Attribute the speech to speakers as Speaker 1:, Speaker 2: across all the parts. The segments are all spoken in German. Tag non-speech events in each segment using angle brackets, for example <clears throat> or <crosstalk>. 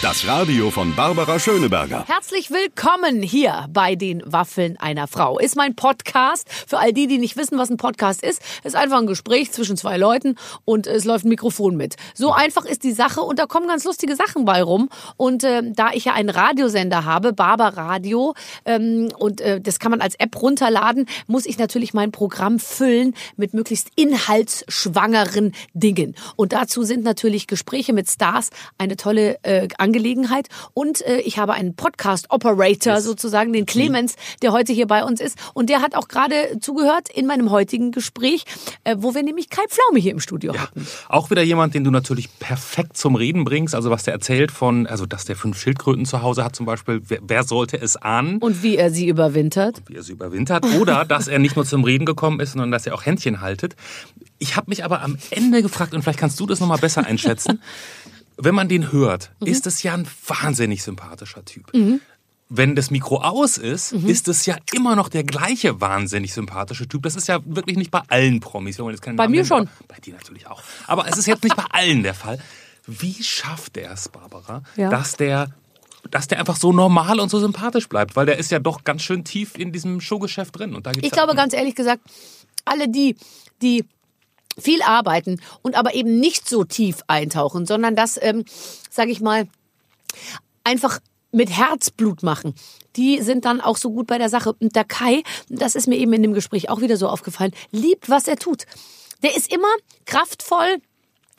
Speaker 1: Das Radio von Barbara Schöneberger.
Speaker 2: Herzlich willkommen hier bei den Waffeln einer Frau. Ist mein Podcast. Für all die, die nicht wissen, was ein Podcast ist, ist einfach ein Gespräch zwischen zwei Leuten und es läuft ein Mikrofon mit. So einfach ist die Sache und da kommen ganz lustige Sachen bei rum. Und äh, da ich ja einen Radiosender habe, Barbara Radio, ähm, und äh, das kann man als App runterladen, muss ich natürlich mein Programm füllen mit möglichst inhaltsschwangeren Dingen. Und dazu sind natürlich Gespräche mit Stars eine tolle äh, Angelegenheit. Und äh, ich habe einen Podcast-Operator yes. sozusagen, den Clemens, der heute hier bei uns ist. Und der hat auch gerade zugehört in meinem heutigen Gespräch, äh, wo wir nämlich Kai Pflaume hier im Studio ja. hatten.
Speaker 3: Auch wieder jemand, den du natürlich perfekt zum Reden bringst. Also was der erzählt von, also dass der fünf Schildkröten zu Hause hat zum Beispiel. Wer, wer sollte es ahnen?
Speaker 2: Und wie er sie überwintert. Und
Speaker 3: wie er sie überwintert. Oder <laughs> dass er nicht nur zum Reden gekommen ist, sondern dass er auch Händchen haltet. Ich habe mich aber am Ende gefragt, und vielleicht kannst du das nochmal besser einschätzen, <laughs> wenn man den hört, mhm. ist es ja ein wahnsinnig sympathischer Typ. Mhm. Wenn das Mikro aus ist, mhm. ist es ja immer noch der gleiche wahnsinnig sympathische Typ. Das ist ja wirklich nicht bei allen Promis. Wenn man jetzt
Speaker 2: bei Namen mir nennt, schon.
Speaker 3: Bei dir natürlich auch. Aber es ist jetzt nicht bei allen der Fall. Wie schafft er es, Barbara, ja. dass der dass der einfach so normal und so sympathisch bleibt, weil der ist ja doch ganz schön tief in diesem Showgeschäft drin. Und
Speaker 2: da gibt's ich glaube ganz ehrlich gesagt, alle die, die viel arbeiten und aber eben nicht so tief eintauchen, sondern das, ähm, sage ich mal, einfach mit Herzblut machen. Die sind dann auch so gut bei der Sache. Und der Kai, das ist mir eben in dem Gespräch auch wieder so aufgefallen, liebt, was er tut. Der ist immer kraftvoll,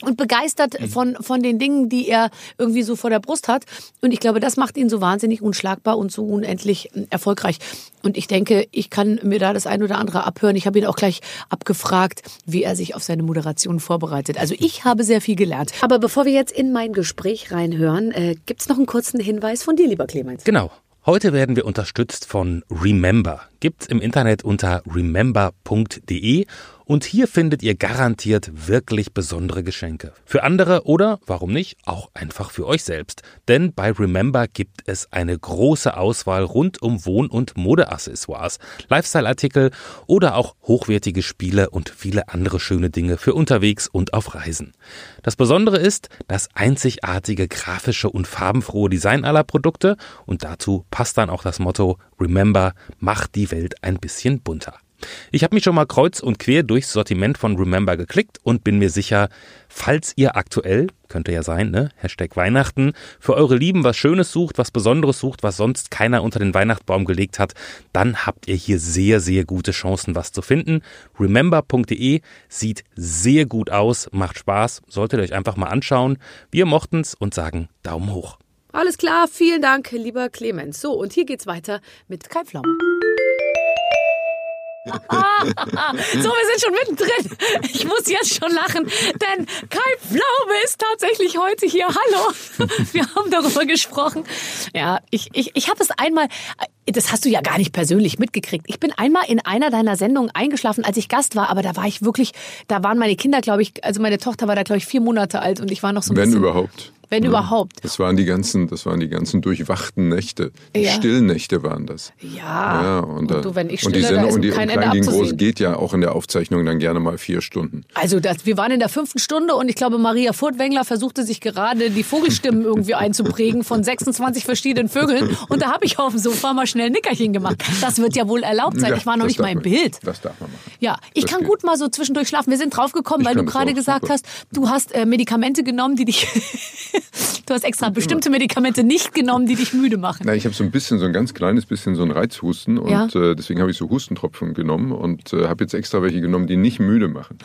Speaker 2: und begeistert mhm. von, von den Dingen, die er irgendwie so vor der Brust hat. Und ich glaube, das macht ihn so wahnsinnig unschlagbar und so unendlich hm, erfolgreich. Und ich denke, ich kann mir da das ein oder andere abhören. Ich habe ihn auch gleich abgefragt, wie er sich auf seine Moderation vorbereitet. Also ich habe sehr viel gelernt. Aber bevor wir jetzt in mein Gespräch reinhören, äh, gibt es noch einen kurzen Hinweis von dir, lieber Clemens.
Speaker 3: Genau. Heute werden wir unterstützt von Remember. Gibt's im Internet unter remember.de und hier findet ihr garantiert wirklich besondere Geschenke. Für andere oder, warum nicht, auch einfach für euch selbst. Denn bei Remember gibt es eine große Auswahl rund um Wohn- und Modeaccessoires, Lifestyle-Artikel oder auch hochwertige Spiele und viele andere schöne Dinge für unterwegs und auf Reisen. Das Besondere ist das einzigartige grafische und farbenfrohe Design aller Produkte und dazu passt dann auch das Motto Remember, macht die Welt ein bisschen bunter. Ich habe mich schon mal kreuz und quer durchs Sortiment von Remember geklickt und bin mir sicher, falls ihr aktuell, könnte ja sein, ne, Hashtag Weihnachten, für eure Lieben was Schönes sucht, was Besonderes sucht, was sonst keiner unter den Weihnachtsbaum gelegt hat, dann habt ihr hier sehr, sehr gute Chancen, was zu finden. Remember.de sieht sehr gut aus, macht Spaß, solltet ihr euch einfach mal anschauen. Wir mochten's und sagen Daumen hoch.
Speaker 2: Alles klar, vielen Dank, lieber Clemens. So, und hier geht's weiter mit Kai Pflaume so, wir sind schon mittendrin. Ich muss jetzt schon lachen, denn Kai Pflaume ist tatsächlich heute hier. Hallo. Wir haben darüber gesprochen. Ja, ich, ich, ich habe es einmal, das hast du ja gar nicht persönlich mitgekriegt. Ich bin einmal in einer deiner Sendungen eingeschlafen, als ich Gast war, aber da war ich wirklich, da waren meine Kinder, glaube ich, also meine Tochter war da, glaube ich, vier Monate alt und ich war noch so ein
Speaker 4: Wenn
Speaker 2: bisschen...
Speaker 4: überhaupt.
Speaker 2: Wenn ja. überhaupt.
Speaker 4: Das waren die ganzen, das waren die ganzen durchwachten Nächte. Die ja. stillen Nächte waren das.
Speaker 2: Ja.
Speaker 4: ja und,
Speaker 2: und du, wenn ich stille,
Speaker 4: und die
Speaker 2: Sendung,
Speaker 4: und die
Speaker 2: kein
Speaker 4: und Klein gegen Groß geht ja auch in der Aufzeichnung dann gerne mal vier Stunden.
Speaker 2: Also das, wir waren in der fünften Stunde und ich glaube, Maria Furtwängler versuchte sich gerade die Vogelstimmen irgendwie einzuprägen von 26 verschiedenen Vögeln. Und da habe ich auf dem Sofa mal schnell ein Nickerchen gemacht. Das wird ja wohl erlaubt sein. ich war noch nicht mal im Bild.
Speaker 4: Das darf man machen.
Speaker 2: Ja, ich das kann geht. gut mal so zwischendurch schlafen. Wir sind draufgekommen, weil du gerade gesagt super. hast, du hast äh, Medikamente genommen, die dich... <laughs> du hast extra bestimmte Medikamente nicht genommen, die dich müde machen?
Speaker 4: Na, ich habe so ein bisschen, so ein ganz kleines bisschen so ein Reizhusten und ja. äh, deswegen habe ich so Hustentropfen genommen und äh, habe jetzt extra welche genommen, die nicht müde machen.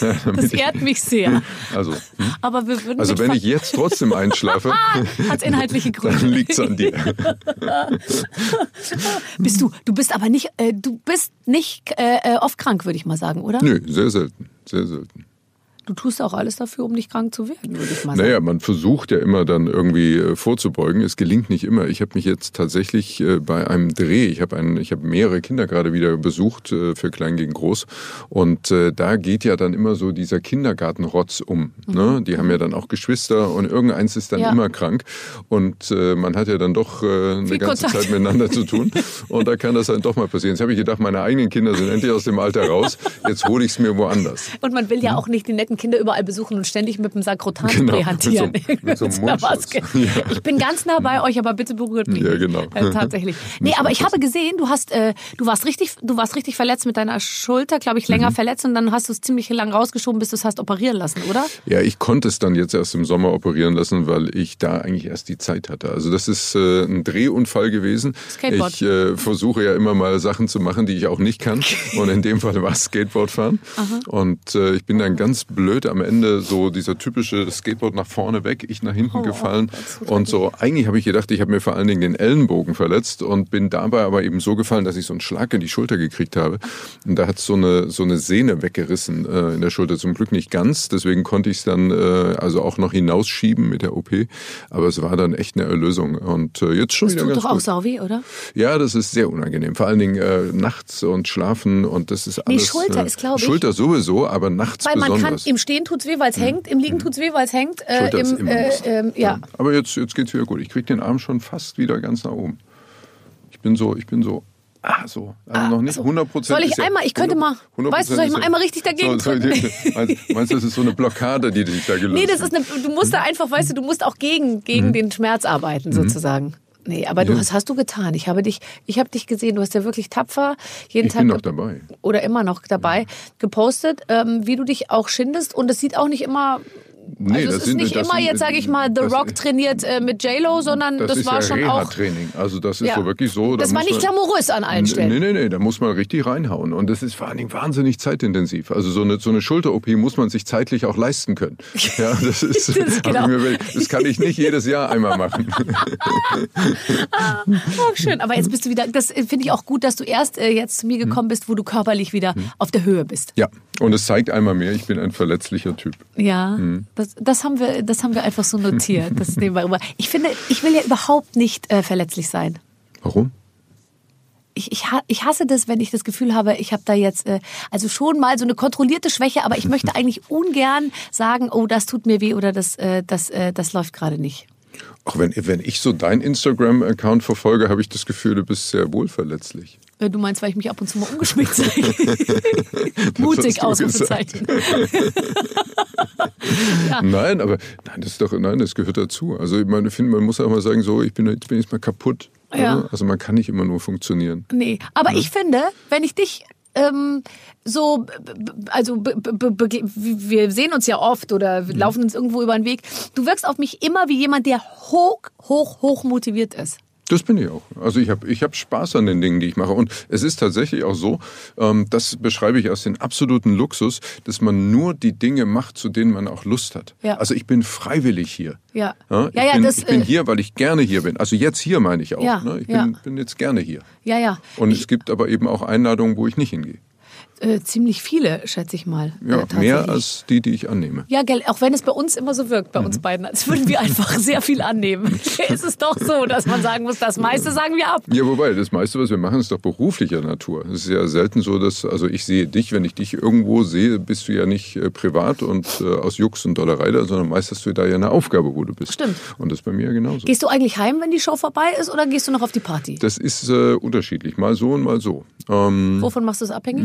Speaker 4: <laughs>
Speaker 2: das ehrt mich sehr. <laughs>
Speaker 4: Also, hm?
Speaker 2: Aber wir würden
Speaker 4: also wenn ich jetzt trotzdem einschlafe,
Speaker 2: hat inhaltliche Gründe.
Speaker 4: Dann liegt's an dir. <laughs>
Speaker 2: bist du? Du bist aber nicht, äh, du bist nicht äh, äh, oft krank, würde ich mal sagen, oder?
Speaker 4: Nö, sehr selten, sehr selten.
Speaker 2: Du tust auch alles dafür, um nicht krank zu werden, würde ich mal
Speaker 4: Naja,
Speaker 2: sagen.
Speaker 4: man versucht ja immer dann irgendwie äh, vorzubeugen. Es gelingt nicht immer. Ich habe mich jetzt tatsächlich äh, bei einem Dreh, ich habe einen, ich habe mehrere Kinder gerade wieder besucht äh, für Klein gegen Groß und da geht ja dann immer so dieser Kindergartenrotz um. Ne? Die haben ja dann auch Geschwister und irgendeins ist dann
Speaker 2: Mhm. Ja.
Speaker 4: immer krank und man hat ja dann doch eine
Speaker 2: Viel
Speaker 4: ganze
Speaker 2: Kontakt.
Speaker 4: Zeit miteinander zu tun und da kann das dann doch mal passieren. Jetzt habe ich gedacht, meine eigenen Kinder sind endlich aus dem Alter raus. Jetzt hole ich es mir woanders.
Speaker 2: Und man will ja auch nicht die netten Kinder überall besuchen und ständig mit dem Sakrotan
Speaker 4: Mhm. Genau,
Speaker 2: hantieren.
Speaker 4: mit so- <laughs> mit so.
Speaker 2: Maske. Ich bin ganz nah bei euch, aber bitte berührt mich
Speaker 4: Ja, genau.
Speaker 2: Äh, tatsächlich. Nee, aber ich habe gesehen, du hast, äh, du warst richtig, du warst richtig verletzt mit deiner Schulter, glaube ich,
Speaker 4: Mhm.
Speaker 2: länger verletzt und dann hast du es ziemlich lang rausgeschoben, bis du es hast operieren lassen, oder?
Speaker 4: Ja, ich konnte es dann jetzt erst im Sommer operieren lassen, weil ich da eigentlich erst die Zeit hatte. Also das ist äh, ein Drehunfall gewesen.
Speaker 2: Skateboard.
Speaker 4: Ich äh, versuche ja immer mal Sachen zu machen, die ich auch nicht kann. Und in dem Fall war es Skateboard fahren. Und äh, ich bin dann ganz blöd am Ende so dieser typische Skateboard nach vorne weg, ich nach hinten
Speaker 2: Oh,
Speaker 4: gefallen.
Speaker 2: oh
Speaker 4: und so, eigentlich habe ich gedacht, ich habe mir vor allen Dingen den Ellenbogen verletzt und bin dabei aber eben so gefallen, dass ich so einen Schlag in die Schulter gekriegt habe. Und da hat so eine, so eine Sehne weggerissen äh, in der Schulter. Zum Glück nicht ganz, deswegen konnte ich es dann äh, also auch noch hinausschieben mit der OP. Aber es war dann echt eine Erlösung. Und äh, jetzt schon
Speaker 2: Das
Speaker 4: wieder
Speaker 2: tut
Speaker 4: ganz
Speaker 2: doch auch
Speaker 4: gut.
Speaker 2: sau weh, oder?
Speaker 4: Ja, das ist sehr unangenehm. Vor allen Dingen äh, nachts und schlafen und das ist
Speaker 2: Nee,
Speaker 4: alles.
Speaker 2: Schulter
Speaker 4: äh,
Speaker 2: ist, glaub ich-
Speaker 4: Schulter sowieso, aber nachts
Speaker 2: Weil man kann,
Speaker 4: besonders.
Speaker 2: Im Stehen tut's weh, weil es hängt, im Liegen tut's weh, weil es hängt. Äh, im,
Speaker 4: immer
Speaker 2: äh, ähm, ja.
Speaker 4: Aber jetzt, jetzt geht's wieder gut. Ich krieg den Arm schon fast wieder ganz nach oben. Ich bin so, ich bin so. Ah, so. Also noch nicht
Speaker 2: so.
Speaker 4: 100 Prozent.
Speaker 2: Soll ich einmal- ich könnte mal- weißt du, soll ich mal einmal richtig dagegen
Speaker 4: so,
Speaker 2: drücken? <laughs>
Speaker 4: meinst, du, das ist so eine Blockade, die dich da gelöst
Speaker 2: Nee, das ist eine, du musst da einfach, weißt du, du musst auch gegen, gegen
Speaker 4: Mhm.
Speaker 2: den Schmerz arbeiten, sozusagen. Nee, aber du, was hast du getan? Ich habe dich, ich habe dich gesehen, du hast ja wirklich tapfer jeden
Speaker 4: Ich
Speaker 2: Tag
Speaker 4: bin noch dabei.
Speaker 2: oder immer noch dabei gepostet, ähm, wie du dich auch schindest und es sieht auch nicht immer
Speaker 4: Nee,
Speaker 2: also
Speaker 4: das
Speaker 2: es ist
Speaker 4: sind-
Speaker 2: nicht immer
Speaker 4: sind-
Speaker 2: jetzt sage ich mal The Rock trainiert äh, mit J-Lo, sondern das,
Speaker 4: Das,
Speaker 2: war
Speaker 4: ja
Speaker 2: schon auch
Speaker 4: Reha-Training. Also das ist
Speaker 2: Ja.
Speaker 4: so wirklich so. da
Speaker 2: Das war nicht glamourös an allen Stellen.
Speaker 4: Nee, nee, nee, da muss man richtig reinhauen. Und das ist vor allen Dingen wahnsinnig zeitintensiv. Also so eine, so eine Schulter-OP muss man sich zeitlich auch leisten können. <laughs> Ja, das ist,
Speaker 2: Das genau.
Speaker 4: mir das kann ich nicht jedes Jahr einmal machen.
Speaker 2: Oh, schön, aber jetzt bist du wieder, das finde ich auch gut, dass du erst äh, jetzt zu mir
Speaker 4: Hm.
Speaker 2: gekommen bist, wo du körperlich wieder auf der Höhe bist.
Speaker 4: Ja, und es zeigt einmal mehr, ich bin ein verletzlicher Typ.
Speaker 2: Ja,
Speaker 4: Hm.
Speaker 2: Das, das, haben wir, das haben wir einfach so notiert. Das <laughs> nehmen wir immer. Ich finde, ich will ja überhaupt nicht äh, verletzlich sein.
Speaker 4: Warum?
Speaker 2: Ich, ich, ich hasse das, wenn ich das Gefühl habe, ich habe da jetzt äh, also schon mal so eine kontrollierte Schwäche, aber ich möchte <laughs> eigentlich ungern sagen, oh, das tut mir weh oder das, äh, das, äh, das läuft gerade nicht.
Speaker 4: Auch wenn, wenn ich so deinen Instagram-Account verfolge, habe ich das Gefühl, du bist sehr wohl verletzlich.
Speaker 2: Äh, Du meinst, weil ich mich ab und zu mal umgeschminkt <laughs> zeige. Mutig, Ausrufezeichen.
Speaker 4: Nein, aber nein, das ist doch, nein, das gehört dazu. Also ich meine, ich finde, man muss auch mal sagen, so, ich bin jetzt jetzt mal kaputt.
Speaker 2: Ja.
Speaker 4: Also man kann nicht immer nur funktionieren.
Speaker 2: Nee, aber ich finde, wenn ich dich ähm, so, also wir sehen uns ja oft oder wir laufen uns irgendwo über den Weg. Du wirkst auf mich immer wie jemand, der hoch, hoch, hoch motiviert ist.
Speaker 4: Das bin ich auch. Also ich habe ich hab Spaß an den Dingen, die ich mache. Und es ist tatsächlich auch so, ähm, das beschreibe ich als den absoluten Luxus, dass man nur die Dinge macht, zu denen man auch Lust hat.
Speaker 2: Ja.
Speaker 4: Also ich bin freiwillig hier.
Speaker 2: Ja.
Speaker 4: Ja, ich
Speaker 2: Ja,
Speaker 4: bin,
Speaker 2: das,
Speaker 4: ich bin
Speaker 2: äh,
Speaker 4: hier, weil ich gerne hier bin. Also jetzt hier meine ich auch.
Speaker 2: Ja,
Speaker 4: ne? Ich bin, bin jetzt gerne hier.
Speaker 2: Ja, ja.
Speaker 4: Und es gibt aber eben auch Einladungen, wo ich nicht hingehe.
Speaker 2: Äh, ziemlich viele, schätze ich mal.
Speaker 4: Ja,
Speaker 2: äh,
Speaker 4: mehr als die, die ich annehme.
Speaker 2: Ja, gell, auch wenn es bei uns immer so wirkt, bei uns
Speaker 4: Mhm.
Speaker 2: beiden, als würden wir einfach sehr viel annehmen. <laughs> ist es doch so, dass man sagen muss, das meiste sagen wir ab.
Speaker 4: Ja, wobei, das meiste, was wir machen, ist doch beruflicher Natur. Es ist ja selten so, dass, also ich sehe dich, wenn ich dich irgendwo sehe, bist du ja nicht äh, privat und äh, aus Jux und Dollerei da, sondern meist hast du da ja eine Aufgabe, wo du bist.
Speaker 2: Stimmt.
Speaker 4: Und das ist bei mir genauso.
Speaker 2: Gehst du eigentlich heim, wenn die Show vorbei ist, oder gehst du noch auf die Party?
Speaker 4: Das ist äh, unterschiedlich, mal so und mal so. Ähm,
Speaker 2: Wovon machst du es abhängig?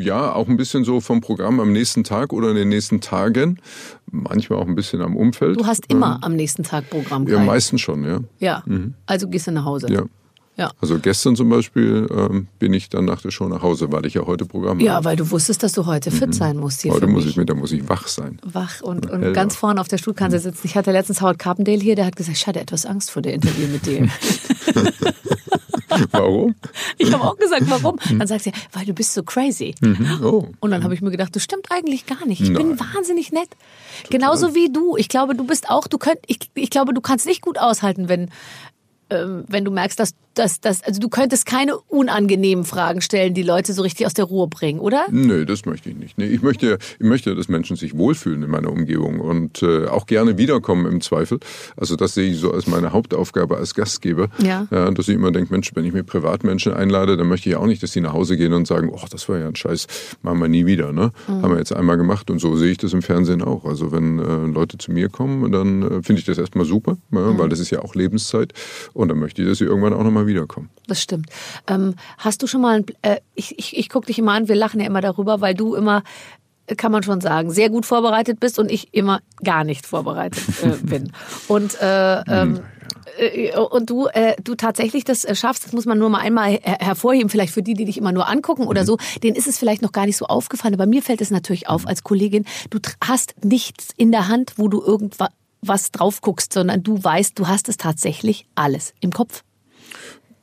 Speaker 4: Ja, auch ein bisschen so vom Programm am nächsten Tag oder in den nächsten Tagen. Manchmal auch ein bisschen am Umfeld.
Speaker 2: Du hast immer am nächsten Tag Programm.
Speaker 4: Ja, meistens schon, ja.
Speaker 2: Ja, also gehst du nach Hause.
Speaker 4: Ja.
Speaker 2: Ja.
Speaker 4: Also gestern zum Beispiel ähm, bin ich dann nach der Show nach Hause, weil ich ja heute Programm
Speaker 2: Ja,
Speaker 4: habe.
Speaker 2: weil du wusstest, dass du heute fit sein musst
Speaker 4: Heute muss ich mit, da muss ich wach sein.
Speaker 2: Wach und, und ganz vorne auf der Stuhlkante sitzen. Ich hatte letztens Howard Carpendale hier, der hat gesagt, ich hatte etwas Angst vor der Interview mit dir. <laughs>
Speaker 4: Warum?
Speaker 2: ich habe auch gesagt, warum? Dann sagt sie, weil du bist so crazy.
Speaker 4: Oh.
Speaker 2: Und dann habe ich mir gedacht, das stimmt eigentlich gar nicht. Ich bin
Speaker 4: Nein.
Speaker 2: wahnsinnig nett. Genauso wie du. Ich glaube, du bist auch, du könnt, ich, ich glaube, du kannst nicht gut aushalten, wenn, ähm, wenn du merkst, dass, das, das, also du könntest keine unangenehmen Fragen stellen, die Leute so richtig aus der Ruhe bringen, oder?
Speaker 4: Nö, das möchte ich nicht. Nee, ich möchte, ich möchte, dass Menschen sich wohlfühlen in meiner Umgebung und äh, auch gerne wiederkommen im Zweifel. Also das sehe ich so als meine Hauptaufgabe als Gastgeber.
Speaker 2: Ja.
Speaker 4: ja dass ich immer denke, Mensch, wenn ich mir Privatmenschen einlade, dann möchte ich auch nicht, dass sie nach Hause gehen und sagen, oh, das war ja ein Scheiß, machen wir nie wieder. Ne?
Speaker 2: Mhm.
Speaker 4: Haben wir jetzt einmal gemacht und so sehe ich das im Fernsehen auch. Also wenn äh, Leute zu mir kommen, dann äh, finde ich das erstmal super, ja,
Speaker 2: Mhm.
Speaker 4: weil das ist ja auch Lebenszeit und dann möchte ich, dass sie irgendwann auch nochmal wiederkommen.
Speaker 2: Das stimmt. Ähm, hast du schon mal, ein, äh, ich, ich, ich gucke dich immer an, wir lachen ja immer darüber, weil du immer, äh, kann man schon sagen, sehr gut vorbereitet bist und ich immer gar nicht vorbereitet äh, bin. <laughs> Und, äh, ähm, äh, und du, äh, du tatsächlich das äh, schaffst, das muss man nur mal einmal her hervorheben, vielleicht für die, die dich immer nur angucken oder so, denen ist es vielleicht noch gar nicht so aufgefallen, aber mir fällt es natürlich auf als Kollegin, du hast nichts in der Hand, wo du irgendwas was drauf guckst, sondern du weißt, du hast es tatsächlich alles im Kopf.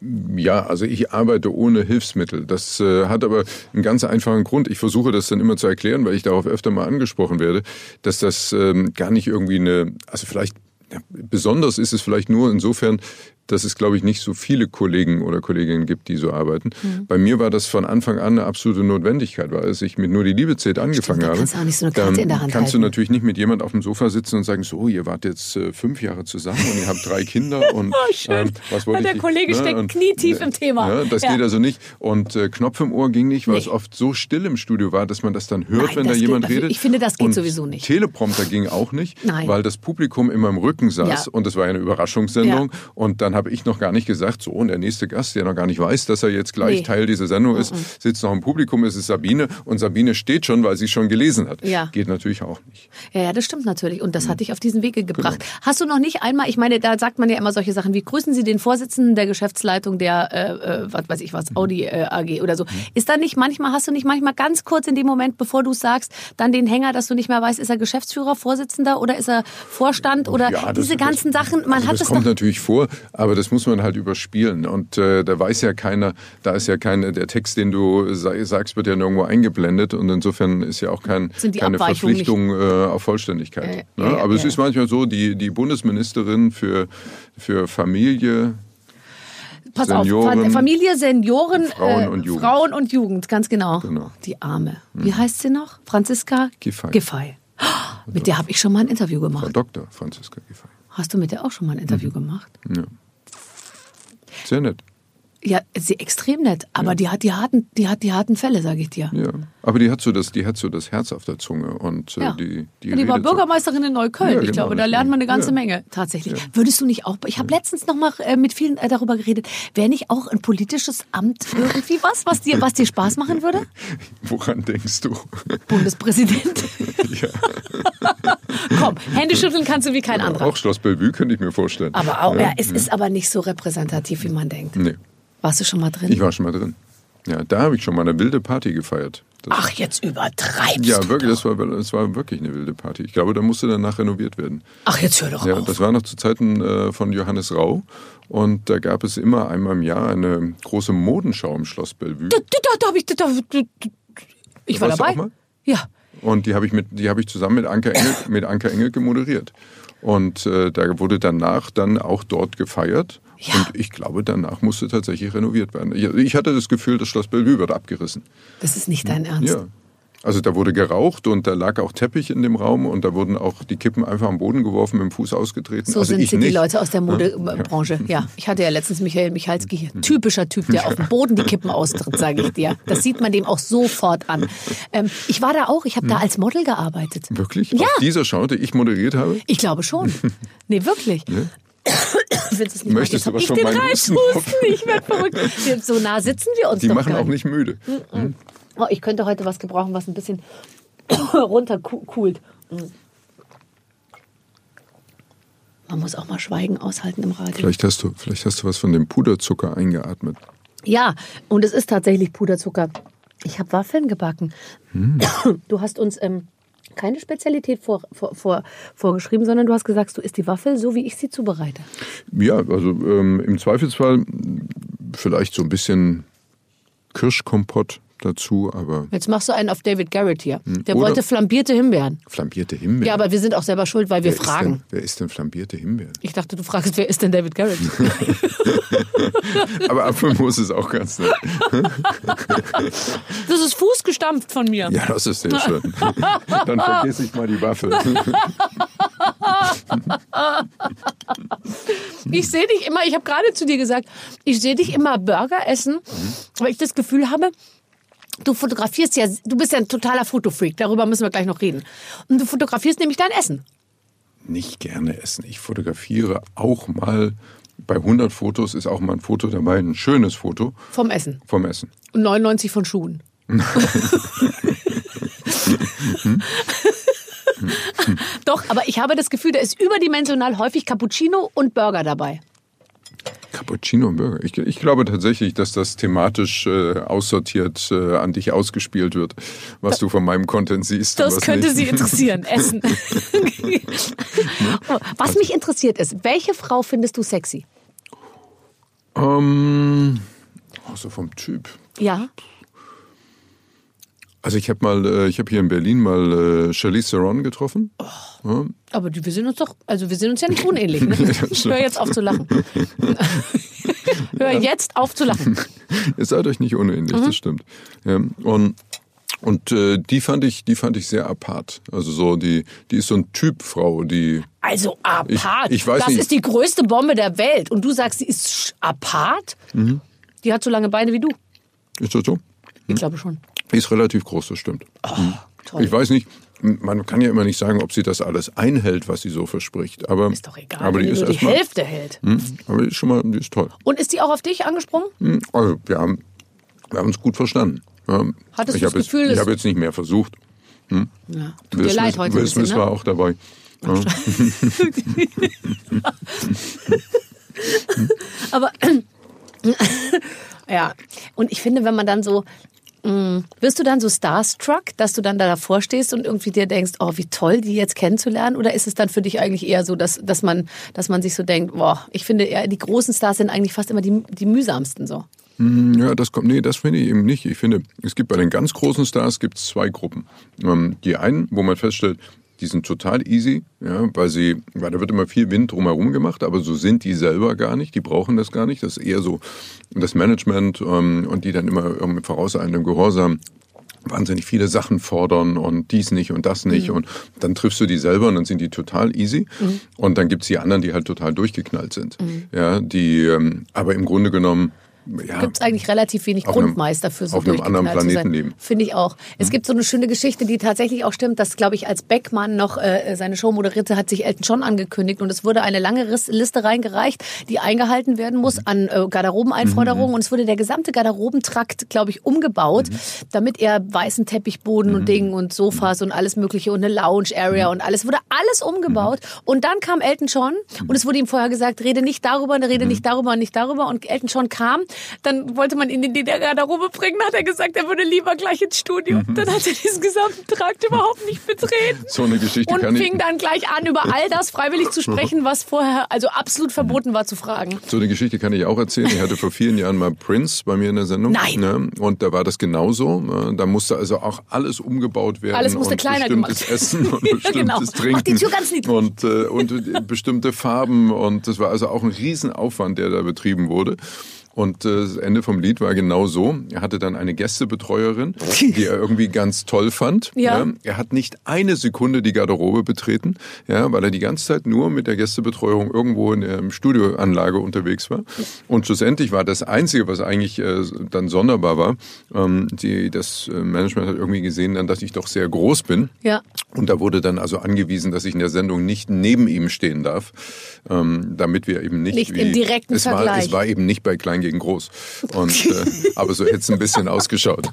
Speaker 4: Ja, also ich arbeite ohne Hilfsmittel. Das äh, hat aber einen ganz einfachen Grund. Ich versuche das dann immer zu erklären, weil ich darauf öfter mal angesprochen werde, dass das ähm, gar nicht irgendwie eine, also vielleicht ja, besonders ist es vielleicht nur insofern, dass es, glaube ich, nicht so viele Kollegen oder Kolleginnen gibt, die so arbeiten.
Speaker 2: Mhm.
Speaker 4: Bei mir war das von Anfang an eine absolute Notwendigkeit, weil als ich mit nur die Liebe zählt angefangen
Speaker 2: da
Speaker 4: habe,
Speaker 2: kannst du auch nicht so eine Karte in der Hand
Speaker 4: kannst du natürlich nicht mit jemand auf dem Sofa sitzen und sagen, so, ihr wart jetzt äh, fünf Jahre zusammen und ihr habt drei Kinder <laughs> und
Speaker 2: Oh, schön.
Speaker 4: ähm, was wollte
Speaker 2: Der
Speaker 4: ich,
Speaker 2: Kollege steckt
Speaker 4: und-
Speaker 2: knietief im Thema.
Speaker 4: Ja, das
Speaker 2: Ja.
Speaker 4: geht also nicht. Und äh, Knopf im Ohr ging nicht, weil
Speaker 2: Nee.
Speaker 4: es oft so still im Studio war, dass man das dann hört,
Speaker 2: Nein,
Speaker 4: wenn da jemand
Speaker 2: geht-
Speaker 4: redet.
Speaker 2: ich finde, das geht
Speaker 4: und
Speaker 2: sowieso nicht.
Speaker 4: Teleprompter ging auch nicht,
Speaker 2: Nein.
Speaker 4: weil das Publikum immer im Rücken saß
Speaker 2: Ja.
Speaker 4: und das war ja eine Überraschungssendung.
Speaker 2: Ja.
Speaker 4: Und dann habe ich noch gar nicht gesagt, so, und der nächste Gast, der noch gar nicht weiß, dass er jetzt gleich
Speaker 2: Nee.
Speaker 4: Teil dieser Sendung ist, sitzt noch im Publikum, es ist Sabine und Sabine steht schon, weil sie schon gelesen hat.
Speaker 2: Ja.
Speaker 4: Geht natürlich auch nicht.
Speaker 2: Ja, ja, das stimmt natürlich. Und
Speaker 4: Mhm.
Speaker 2: das hat dich auf diesen Wege gebracht.
Speaker 4: Genau.
Speaker 2: Hast du noch nicht einmal, ich meine, da sagt man ja immer solche Sachen wie, grüßen Sie den Vorsitzenden der Geschäftsleitung der, äh, äh, was weiß ich was,
Speaker 4: Mhm.
Speaker 2: Audi äh, AG oder so. Ist da nicht manchmal, hast du nicht manchmal ganz kurz in dem Moment, bevor du es sagst, dann den Hänger, dass du nicht mehr weißt, ist er Geschäftsführer, Vorsitzender oder ist er Vorstand oder
Speaker 4: Ja,
Speaker 2: diese ganzen Sachen, man
Speaker 4: also
Speaker 2: hat
Speaker 4: das
Speaker 2: es
Speaker 4: kommt natürlich vor, aber das muss man halt überspielen. Und äh, da weiß ja keiner, da ist ja kein, der Text, den du sa- sagst, wird ja nirgendwo eingeblendet und insofern ist ja auch kein, keine Verpflichtung äh, auf Vollständigkeit.
Speaker 2: Äh,
Speaker 4: ne?
Speaker 2: ja,
Speaker 4: aber es ist manchmal so, die, die Bundesministerin für, für Familie,
Speaker 2: Pass
Speaker 4: Senioren,
Speaker 2: auf, Familie, Senioren,
Speaker 4: Frauen
Speaker 2: äh,
Speaker 4: und Jugend.
Speaker 2: Frauen und Jugend, ganz genau.
Speaker 4: Genau.
Speaker 2: Die Arme. Wie heißt sie noch? Franziska
Speaker 4: Giffey.
Speaker 2: Giffey. Mit der habe ich schon mal ein Interview
Speaker 4: Frau
Speaker 2: gemacht.
Speaker 4: Dr. Franziska Giffey.
Speaker 2: Hast du mit der auch schon mal ein Interview
Speaker 4: Mhm.
Speaker 2: gemacht?
Speaker 4: Ja. Sehr nett.
Speaker 2: Ja, sie extrem nett, aber die hat die harten, die hat die harten Fälle, sage ich dir.
Speaker 4: Ja, aber die hat so das, die hat so das Herz auf der Zunge und äh,
Speaker 2: Ja.
Speaker 4: die, die,
Speaker 2: Und die war
Speaker 4: redet so.
Speaker 2: Bürgermeisterin in Neukölln.
Speaker 4: Ja,
Speaker 2: ich
Speaker 4: genau,
Speaker 2: glaube, da lernt man eine ganze
Speaker 4: Ja.
Speaker 2: Menge tatsächlich. Würdest du nicht auch? Ich habe letztens noch mal äh, mit vielen äh, darüber geredet. Wäre nicht auch ein politisches Amt irgendwie was, was dir, was dir Spaß machen würde? <laughs>
Speaker 4: Woran denkst du?
Speaker 2: Bundespräsident. <laughs>
Speaker 4: ja. <laughs>
Speaker 2: Komm, Hände schütteln kannst du wie kein anderer.
Speaker 4: Auch Schloss Bellevue könnte ich mir vorstellen.
Speaker 2: Aber auch, ja, es
Speaker 4: ja.
Speaker 2: ist aber nicht so repräsentativ, wie man denkt.
Speaker 4: Nee,
Speaker 2: Warst du schon mal drin?
Speaker 4: ich war schon mal drin. Ja, da habe ich schon mal eine wilde Party gefeiert. Das,
Speaker 2: Ach, jetzt übertreibst
Speaker 4: ja,
Speaker 2: du
Speaker 4: wirklich,
Speaker 2: doch.
Speaker 4: das war, das war wirklich eine wilde Party. Ich glaube, da musste danach renoviert werden.
Speaker 2: Ach, jetzt hör doch
Speaker 4: Ja,
Speaker 2: auf.
Speaker 4: das war noch zu Zeiten äh, von Johannes Rau. Und da gab es immer einmal im Jahr eine große Modenschau im Schloss Bellevue.
Speaker 2: Da, da, da hab ich, da, da, da, ich war dabei.
Speaker 4: auch mal?
Speaker 2: Ja.
Speaker 4: Und die habe ich, mit, die habe ich zusammen mit Anker Engel, mit Anker Engel gemoderiert. Und äh, da wurde danach dann auch dort gefeiert.
Speaker 2: Ja.
Speaker 4: Und ich glaube, danach musste tatsächlich renoviert werden. Ich, ich hatte das Gefühl, das Schloss Bellevue wird abgerissen.
Speaker 2: Das ist nicht dein Ernst.
Speaker 4: Ja. Also da wurde geraucht und da lag auch Teppich in dem Raum und da wurden auch die Kippen einfach am Boden geworfen, mit dem Fuß ausgetreten.
Speaker 2: So
Speaker 4: also
Speaker 2: sind sie, die. Leute aus der Modebranche. Ja, ich hatte ja letztens Michael Michalski hier. Typischer Typ, der auf dem Boden die Kippen austritt, sage ich dir. Das sieht man dem auch sofort an. Ähm, ich war da auch, ich habe da als Model gearbeitet.
Speaker 4: Wirklich?
Speaker 2: Ja.
Speaker 4: Auf dieser Schau, die ich moderiert habe?
Speaker 2: Ich glaube schon. <laughs> Nee, wirklich. Willst du's nicht
Speaker 4: Möchtest
Speaker 2: mal?
Speaker 4: du
Speaker 2: Jetzt
Speaker 4: was
Speaker 2: hab
Speaker 4: von
Speaker 2: ich <laughs> werde verrückt. Wir- So nah sitzen wir uns
Speaker 4: Die machen auch nicht müde.
Speaker 2: Oh, ich könnte heute was gebrauchen, was ein bisschen <coughs> runterkühlt. Man muss auch mal Schweigen aushalten im Radio.
Speaker 4: Vielleicht hast du, vielleicht hast du was von dem Puderzucker eingeatmet.
Speaker 2: Ja, und es ist tatsächlich Puderzucker. Ich habe Waffeln gebacken. Du hast uns ähm, keine Spezialität vor, vor, vor, vorgeschrieben, sondern du hast gesagt, du isst die Waffel so, wie ich sie zubereite.
Speaker 4: Ja, also ähm, im Zweifelsfall vielleicht so ein bisschen Kirschkompott dazu, aber
Speaker 2: Jetzt machst du einen auf David Garrett hier. Der
Speaker 4: Hm. Oder-
Speaker 2: wollte flambierte Himbeeren.
Speaker 4: flambierte Himbeeren.
Speaker 2: Ja, aber wir sind auch selber schuld, weil wir
Speaker 4: wer
Speaker 2: fragen.
Speaker 4: Ist denn, wer ist denn flambierte Himbeeren?
Speaker 2: Ich dachte, du fragst, wer ist denn David Garrett? <laughs>
Speaker 4: Aber Apfelmus ist auch ganz nett.
Speaker 2: Das ist fußgestampft von mir.
Speaker 4: Ja, das ist sehr schön. Dann vergesse ich mal die Waffe.
Speaker 2: Ich sehe dich immer, ich habe gerade zu dir gesagt, ich sehe dich immer Burger essen, weil ich das Gefühl habe, du fotografierst ja, du bist ja ein totaler Fotofreak, darüber müssen wir gleich noch reden. Und du fotografierst nämlich dein Essen.
Speaker 4: Nicht gerne essen. Ich fotografiere auch mal, bei 100 Fotos ist auch mal ein Foto dabei, ein schönes Foto
Speaker 2: Vom Essen.
Speaker 4: vom Essen.
Speaker 2: Und 99 von Schuhen. <laughs> Doch, aber ich habe das Gefühl, da ist überdimensional häufig Cappuccino und Burger dabei.
Speaker 4: Cappuccino und Burger. Ich, ich glaube tatsächlich, dass das thematisch äh, aussortiert äh, an dich ausgespielt wird, was du von meinem Content siehst.
Speaker 2: Das könnte
Speaker 4: nicht.
Speaker 2: Sie interessieren, Essen. <laughs> Was mich interessiert ist, welche Frau findest du sexy?
Speaker 4: Ähm, also vom Typ.
Speaker 2: Ja.
Speaker 4: Also ich habe mal, äh, ich habe hier in Berlin mal äh, Charlize Theron getroffen. Ja,
Speaker 2: Aber wir sind uns doch, also wir sind uns ja nicht unähnlich. Ne? <laughs> Hör jetzt auf zu lachen. <laughs> <laughs> Hör jetzt auf zu lachen.
Speaker 4: Ihr seid euch nicht unähnlich,
Speaker 2: Mhm.
Speaker 4: das stimmt. Ja, und und äh, die fand ich, die fand ich sehr apart. Also so die, die ist so ein Typ Frau, die
Speaker 2: Also apart.
Speaker 4: Ich- ich weiß
Speaker 2: das
Speaker 4: nicht.
Speaker 2: ist die größte Bombe der Welt. Und du sagst, sie ist apart?
Speaker 4: Mhm.
Speaker 2: Die hat so lange Beine wie du.
Speaker 4: ist das so?
Speaker 2: Ich glaube schon.
Speaker 4: Ist relativ groß, das stimmt.
Speaker 2: Toll.
Speaker 4: Ich weiß nicht, man kann ja immer nicht sagen, ob sie das alles einhält, was sie so verspricht. Aber
Speaker 2: Ist doch egal,
Speaker 4: Aber die ist
Speaker 2: die
Speaker 4: erstmal,
Speaker 2: Hälfte hält.
Speaker 4: Hm, aber die ist schon mal, die ist toll.
Speaker 2: Und ist die auch auf dich angesprungen?
Speaker 4: Hm, Also wir haben, wir haben uns gut verstanden. Ja,
Speaker 2: Hattest
Speaker 4: ich
Speaker 2: du das
Speaker 4: jetzt,
Speaker 2: Gefühl,
Speaker 4: ich
Speaker 2: dass-
Speaker 4: habe jetzt nicht mehr versucht.
Speaker 2: Ja. Tut
Speaker 4: Will
Speaker 2: dir leid heute
Speaker 4: Will
Speaker 2: bisschen,
Speaker 4: Smith
Speaker 2: ne?
Speaker 4: war auch dabei. Ja. <laughs>
Speaker 2: Aber <laughs> ja, und ich finde, wenn man dann so mh, wirst du dann so starstruck, dass du dann da davor stehst und irgendwie dir denkst, oh, wie toll, die jetzt kennenzulernen? Oder ist es dann für dich eigentlich eher so, dass, dass, man, dass man sich so denkt, boah, ich finde eher, die großen Stars sind eigentlich fast immer die, die mühsamsten so.
Speaker 4: Ja, das kommt, nee, das finde ich eben nicht. Ich finde, es gibt bei den ganz großen Stars gibt zwei Gruppen. Ähm, die einen, wo man feststellt, die sind total easy, ja, weil sie, weil da wird immer viel Wind drumherum gemacht, aber so sind die selber gar nicht, die brauchen das gar nicht. Das ist eher so das Management ähm, und die dann immer ähm, vorauseilendem Gehorsam wahnsinnig viele Sachen fordern und dies nicht und das nicht. Und dann triffst du die selber und dann sind die total easy. Und dann gibt's die anderen, die halt total durchgeknallt sind. Ja, die ähm, aber im Grunde genommen ja,
Speaker 2: Gibt es eigentlich relativ wenig Grundmeister für so
Speaker 4: auf einem anderen. Planeten leben. Mhm.
Speaker 2: Finde ich auch. Es gibt so eine schöne Geschichte, die tatsächlich auch stimmt, dass, glaube ich, als Beckmann noch äh, seine Show moderierte, hat sich Elton John angekündigt und es wurde eine lange Liste reingereicht, die eingehalten werden muss an äh, Garderobeneinforderungen
Speaker 4: Mhm.
Speaker 2: und es wurde der gesamte Garderobentrakt, glaube ich, umgebaut,
Speaker 4: Mhm.
Speaker 2: damit er weißen Teppichboden und Dingen und Sofas und alles mögliche und eine Lounge-Area und alles, wurde alles umgebaut und dann kam Elton John und es wurde ihm vorher gesagt, rede nicht darüber, rede nicht darüber und nicht darüber und Elton John kam, dann wollte man ihn in die Garderobe bringen, hat er gesagt, er würde lieber gleich ins Studio. Dann hat er diesen gesamten Trakt überhaupt nicht betreten.
Speaker 4: so eine Geschichte
Speaker 2: Und
Speaker 4: kann ich.
Speaker 2: fing dann gleich an, über all das freiwillig zu sprechen, was vorher also absolut verboten war zu fragen.
Speaker 4: So eine Geschichte kann ich auch erzählen. Ich hatte vor vielen Jahren mal Prince bei mir in der Sendung.
Speaker 2: Nein.
Speaker 4: Ne? Und da war das genauso. Äh, Da musste also auch alles umgebaut werden.
Speaker 2: Alles musste
Speaker 4: und
Speaker 2: kleiner
Speaker 4: bestimmtes
Speaker 2: gemacht.
Speaker 4: Essen und <laughs> bestimmtes
Speaker 2: genau.
Speaker 4: Trinken.
Speaker 2: Mach die Tür ganz niedrig.
Speaker 4: Und, äh, und bestimmte Farben. Und das war also auch ein Riesenaufwand, der da betrieben wurde. Und äh, das Ende vom Lied war genau so. Er hatte dann eine Gästebetreuerin, die er irgendwie ganz toll fand.
Speaker 2: Ja.
Speaker 4: Er hat nicht eine Sekunde die Garderobe betreten, ja, weil er die ganze Zeit nur mit der Gästebetreuung irgendwo in der Studioanlage unterwegs war. Und schlussendlich war das Einzige, was eigentlich äh, dann sonderbar war, ähm, die, das äh, Management hat irgendwie gesehen, dann, dass ich doch sehr groß bin.
Speaker 2: Ja.
Speaker 4: Und da wurde dann also angewiesen, dass ich in der Sendung nicht neben ihm stehen darf, ähm, damit wir eben nicht,
Speaker 2: Nicht im direkten
Speaker 4: es war,
Speaker 2: Vergleich.
Speaker 4: es war eben nicht bei Klein gegen Groß. Und, äh, <laughs> aber so hätte es ein bisschen ausgeschaut.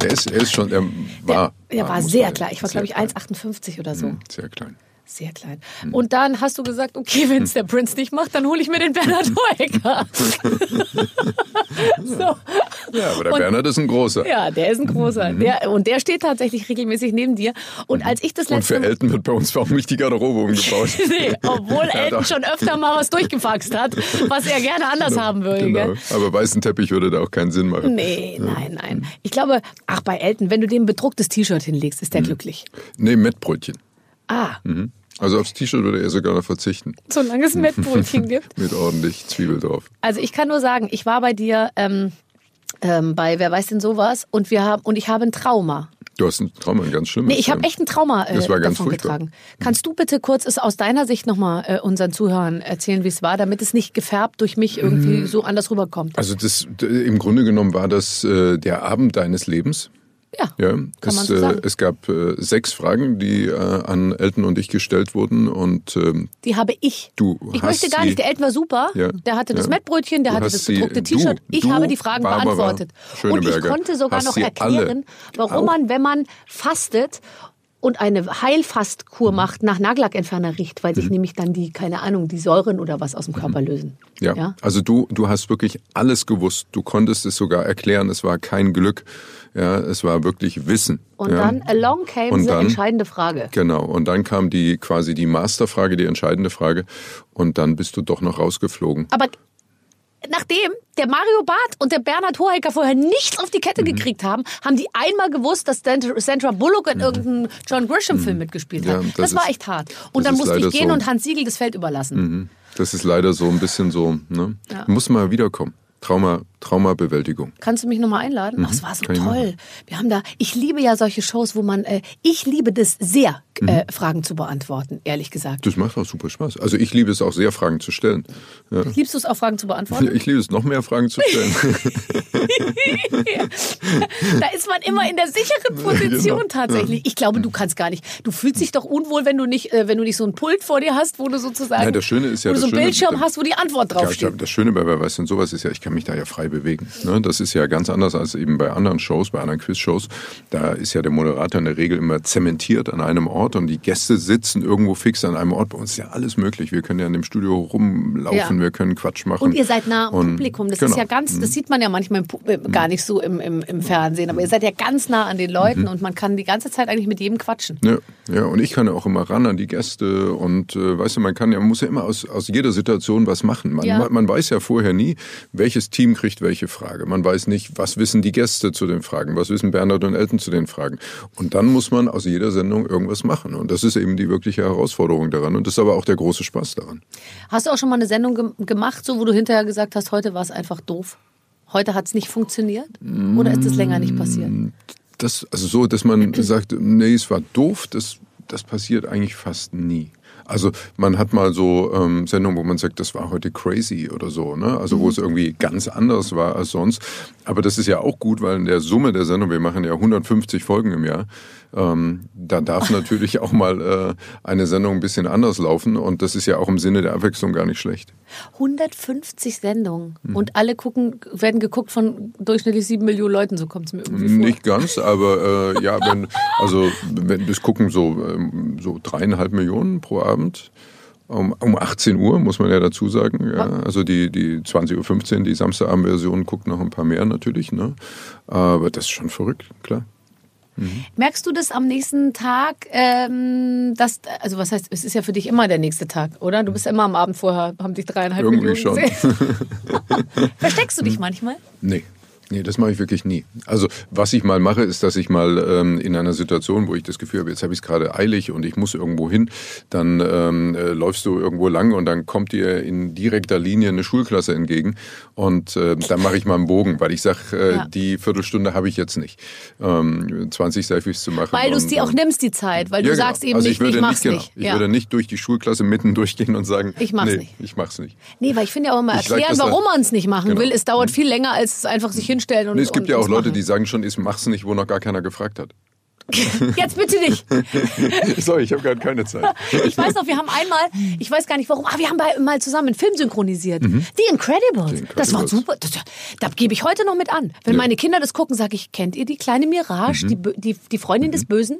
Speaker 4: Er ist, er ist schon, er war.
Speaker 2: Er war sehr klein. Ich war, glaube ich,
Speaker 4: klein.
Speaker 2: 1,58 oder so.
Speaker 4: Hm, Sehr klein.
Speaker 2: Sehr klein.
Speaker 4: Hm.
Speaker 2: Und dann hast du gesagt, okay, <laughs> wenn es der Prinz nicht macht, dann hole ich mir den Bernhard Hoeker. <laughs> so.
Speaker 4: Ja, aber der
Speaker 2: Und-
Speaker 4: Bernhard ist ein großer.
Speaker 2: Ja, der ist ein großer. Der, und der steht tatsächlich regelmäßig neben dir. Und als ich das
Speaker 4: Und
Speaker 2: letzte
Speaker 4: für Elton wird bei uns auch nicht die Garderobe umgebaut. <laughs>
Speaker 2: Nee, obwohl Elton schon öfter mal was durchgefaxt hat, was er gerne anders haben würde.
Speaker 4: Genau.
Speaker 2: Gell?
Speaker 4: Aber weißen Teppich würde da auch keinen Sinn machen.
Speaker 2: Nee, nein, nein. Ich glaube, ach, bei Elton, wenn du dem bedrucktes T-Shirt hinlegst, ist der glücklich.
Speaker 4: Nee, Mettbrötchen.
Speaker 2: Ah,
Speaker 4: Mhm. Also aufs T-Shirt würde er sogar noch verzichten.
Speaker 2: solange es ein Mettbrötchen <laughs> gibt.
Speaker 4: Mit ordentlich Zwiebel drauf.
Speaker 2: Also ich kann nur sagen, ich war bei dir ähm, ähm, bei Wer weiß denn sowas und wir haben und ich habe ein Trauma.
Speaker 4: Du hast ein Trauma, ein ganz schlimmes.
Speaker 2: Nee, ich habe echt ein Trauma äh,
Speaker 4: Das war ganz
Speaker 2: davon
Speaker 4: furchtbar.
Speaker 2: getragen. Kannst du bitte kurz es aus deiner Sicht nochmal äh, unseren Zuhörern erzählen, wie es war, damit es nicht gefärbt durch mich irgendwie so anders rüberkommt?
Speaker 4: Also das, im Grunde genommen war das äh, der Abend deines Lebens.
Speaker 2: Ja,
Speaker 4: Ja, es. Äh, es gab äh, sechs Fragen, die äh, an Elton und ich gestellt wurden und ähm,
Speaker 2: Die habe ich.
Speaker 4: Du
Speaker 2: ich möchte gar nicht. Der Elton war super.
Speaker 4: Ja,
Speaker 2: Der hatte das
Speaker 4: ja.
Speaker 2: Mettbrötchen, der
Speaker 4: Du
Speaker 2: hatte das bedruckte
Speaker 4: du-
Speaker 2: T-Shirt. Ich
Speaker 4: du,
Speaker 2: habe die Fragen
Speaker 4: Barbara
Speaker 2: beantwortet. Und ich konnte sogar noch erklären, warum man, wenn man fastet und eine
Speaker 4: Mhm.
Speaker 2: Heilfastkur macht, nach Nagellackentferner riecht, weil sich nämlich dann die, keine Ahnung, die Säuren oder was aus dem Körper lösen.
Speaker 4: Mhm. ja, also du, du hast wirklich alles gewusst. Du konntest es sogar erklären. Es war kein Glück. Ja, es war wirklich Wissen.
Speaker 2: Und
Speaker 4: ja.
Speaker 2: dann along came
Speaker 4: Und
Speaker 2: the
Speaker 4: dann-
Speaker 2: entscheidende Frage.
Speaker 4: Genau, und dann kam die quasi die Masterfrage, die entscheidende Frage, und dann bist du doch noch rausgeflogen.
Speaker 2: Aber nachdem der Mario Barth und der Bernhard Hohecker vorher nichts auf die Kette
Speaker 4: Mhm.
Speaker 2: gekriegt haben, haben die einmal gewusst, dass Sandra Bullock in irgendeinem John Grisham-Film mitgespielt hat.
Speaker 4: Mhm. Ja,
Speaker 2: das
Speaker 4: das
Speaker 2: war
Speaker 4: ist-
Speaker 2: echt hart. Und dann musste ich gehen
Speaker 4: so.
Speaker 2: und Hans Siegel das Feld überlassen.
Speaker 4: Mhm. Das ist leider so ein bisschen so, ne?
Speaker 2: Ja.
Speaker 4: Muss mal wiederkommen. Trauma, Traumabewältigung.
Speaker 2: Kannst du mich nochmal einladen? Ach, es war so
Speaker 4: Mhm. kann
Speaker 2: toll. Wir haben da, ich liebe ja solche Shows, wo man, äh, ich liebe das sehr,
Speaker 4: Mhm.
Speaker 2: äh, Fragen zu beantworten, ehrlich gesagt.
Speaker 4: Das macht auch super Spaß. Also ich liebe es auch sehr, Fragen zu stellen. Ja.
Speaker 2: Liebst du es auch, Fragen zu beantworten? <laughs>
Speaker 4: Ich liebe es, noch mehr Fragen zu stellen. <laughs>
Speaker 2: Da ist man immer in der sicheren Position
Speaker 4: Genau.
Speaker 2: tatsächlich. Ich glaube, du kannst gar nicht. Du fühlst dich doch unwohl, wenn du nicht, äh, wenn du nicht so ein Pult vor dir hast, wo du sozusagen,
Speaker 4: Nein, das Schöne ist ja,
Speaker 2: wo du so einen Bildschirm hast, wo die Antwort
Speaker 4: Ja,
Speaker 2: draufsteht.
Speaker 4: das Schöne bei Wer weiß denn sowas ist ja, ich kann mich da ja frei bewegen. Ne? Das ist ja ganz anders als eben bei anderen Shows, bei anderen Quizshows. Da ist ja der Moderator in der Regel immer zementiert an einem Ort und die Gäste sitzen irgendwo fix an einem Ort. Bei uns ist ja alles möglich. Wir können ja in dem Studio rumlaufen,
Speaker 2: Ja.
Speaker 4: wir können Quatsch machen.
Speaker 2: Und ihr seid nah am
Speaker 4: Und-
Speaker 2: Publikum. Das
Speaker 4: genau.
Speaker 2: ist ja ganz, das sieht man ja manchmal im, äh, gar nicht so im, im, im Fernsehen. Aber ihr seid ja ganz nah an den Leuten
Speaker 4: Mhm.
Speaker 2: und man kann die ganze Zeit eigentlich mit jedem quatschen.
Speaker 4: Ja, ja, und ich kann ja auch immer ran an die Gäste und äh, weißt du, man kann ja, man muss ja immer aus, aus jeder Situation was machen. Man,
Speaker 2: Ja.
Speaker 4: man weiß ja vorher nie, welches Team kriegt welche Frage. Man weiß nicht, was wissen die Gäste zu den Fragen, was wissen Bernhard und Elton zu den Fragen. Und dann muss man aus jeder Sendung irgendwas machen. Und das ist eben die wirkliche Herausforderung daran. Und das ist aber auch der große Spaß daran.
Speaker 2: Hast du auch schon mal eine Sendung gem- gemacht, so wo du hinterher gesagt hast, heute war es einfach doof? Heute hat es nicht funktioniert? Oder ist es länger nicht passiert?
Speaker 4: Das, also so, dass man <clears throat> sagt, nee, es war doof, das, das passiert eigentlich fast nie. Also man hat mal so ähm, Sendungen, wo man sagt, das war heute crazy oder so, ne? Also wo es irgendwie ganz anders war als sonst. Aber das ist ja auch gut, weil in der Summe der Sendung, wir machen ja 150 Folgen im Jahr, ähm, da darf <laughs> natürlich auch mal äh, eine Sendung ein bisschen anders laufen und das ist ja auch im Sinne der Abwechslung gar nicht schlecht.
Speaker 2: 150 Sendungen
Speaker 4: Mhm.
Speaker 2: und alle gucken, werden geguckt von durchschnittlich sieben Millionen Leuten, so kommt es mir irgendwie vor.
Speaker 4: Nicht ganz, aber äh, ja, wenn, also wenn das gucken so, ähm, so dreieinhalb Millionen pro Abend. Um, um 18 Uhr, muss man ja dazu sagen. Ja. Also die, die 20.15 Uhr, die Samstagabendversion guckt noch ein paar mehr natürlich. Ne? Aber das ist schon verrückt, klar.
Speaker 2: Merkst du das am nächsten Tag, ähm, dass, also was heißt, es ist ja für dich immer der nächste Tag, oder? Du bist ja immer am Abend vorher, haben dich dreieinhalb
Speaker 4: Irgendwie
Speaker 2: Millionen
Speaker 4: schon. <laughs>
Speaker 2: Versteckst du dich manchmal?
Speaker 4: Nee. Nee, das mache ich wirklich nie. Also was ich mal mache, ist, dass ich mal ähm, in einer Situation, wo ich das Gefühl habe, jetzt habe ich es gerade eilig und ich muss irgendwo hin, dann ähm, äh, läufst du irgendwo lang und dann kommt dir in direkter Linie eine Schulklasse entgegen und äh, dann mache ich mal einen Bogen, weil ich sage, äh,
Speaker 2: Ja.
Speaker 4: die Viertelstunde habe ich jetzt nicht, ähm, 20 Selfies zu machen.
Speaker 2: Weil du es dir auch nimmst, die Zeit, weil
Speaker 4: ja,
Speaker 2: du
Speaker 4: genau.
Speaker 2: sagst eben
Speaker 4: also
Speaker 2: nicht,
Speaker 4: ich, würde
Speaker 2: ich mach's
Speaker 4: genau,
Speaker 2: nicht.
Speaker 4: Ich
Speaker 2: ja.
Speaker 4: würde nicht durch die Schulklasse mitten <laughs> durchgehen und sagen,
Speaker 2: Ich mach's
Speaker 4: nee,
Speaker 2: nicht.
Speaker 4: ich mach's nicht.
Speaker 2: Nee, weil ich finde ja auch immer erklären, warum man es nicht machen
Speaker 4: Genau.
Speaker 2: will. Es dauert viel länger, als es einfach sich hinstellen und
Speaker 4: Nee, es gibt
Speaker 2: und,
Speaker 4: ja auch Leute,
Speaker 2: machen.
Speaker 4: die sagen schon, ich mach's nicht, wo noch gar keiner gefragt hat. <laughs>
Speaker 2: Jetzt bitte nicht. <laughs>
Speaker 4: Sorry, ich habe gerade keine Zeit.
Speaker 2: Ich weiß noch, wir haben einmal, ich weiß gar nicht warum, ah, wir haben mal zusammen einen Film synchronisiert. The Incredibles.
Speaker 4: The
Speaker 2: Das war
Speaker 4: Incredibles.
Speaker 2: super. Das, da gebe ich heute noch mit an. Wenn
Speaker 4: Ja.
Speaker 2: meine Kinder das gucken, sage ich, kennt ihr die kleine Mirage, die, Bö- die, die Freundin des Bösen?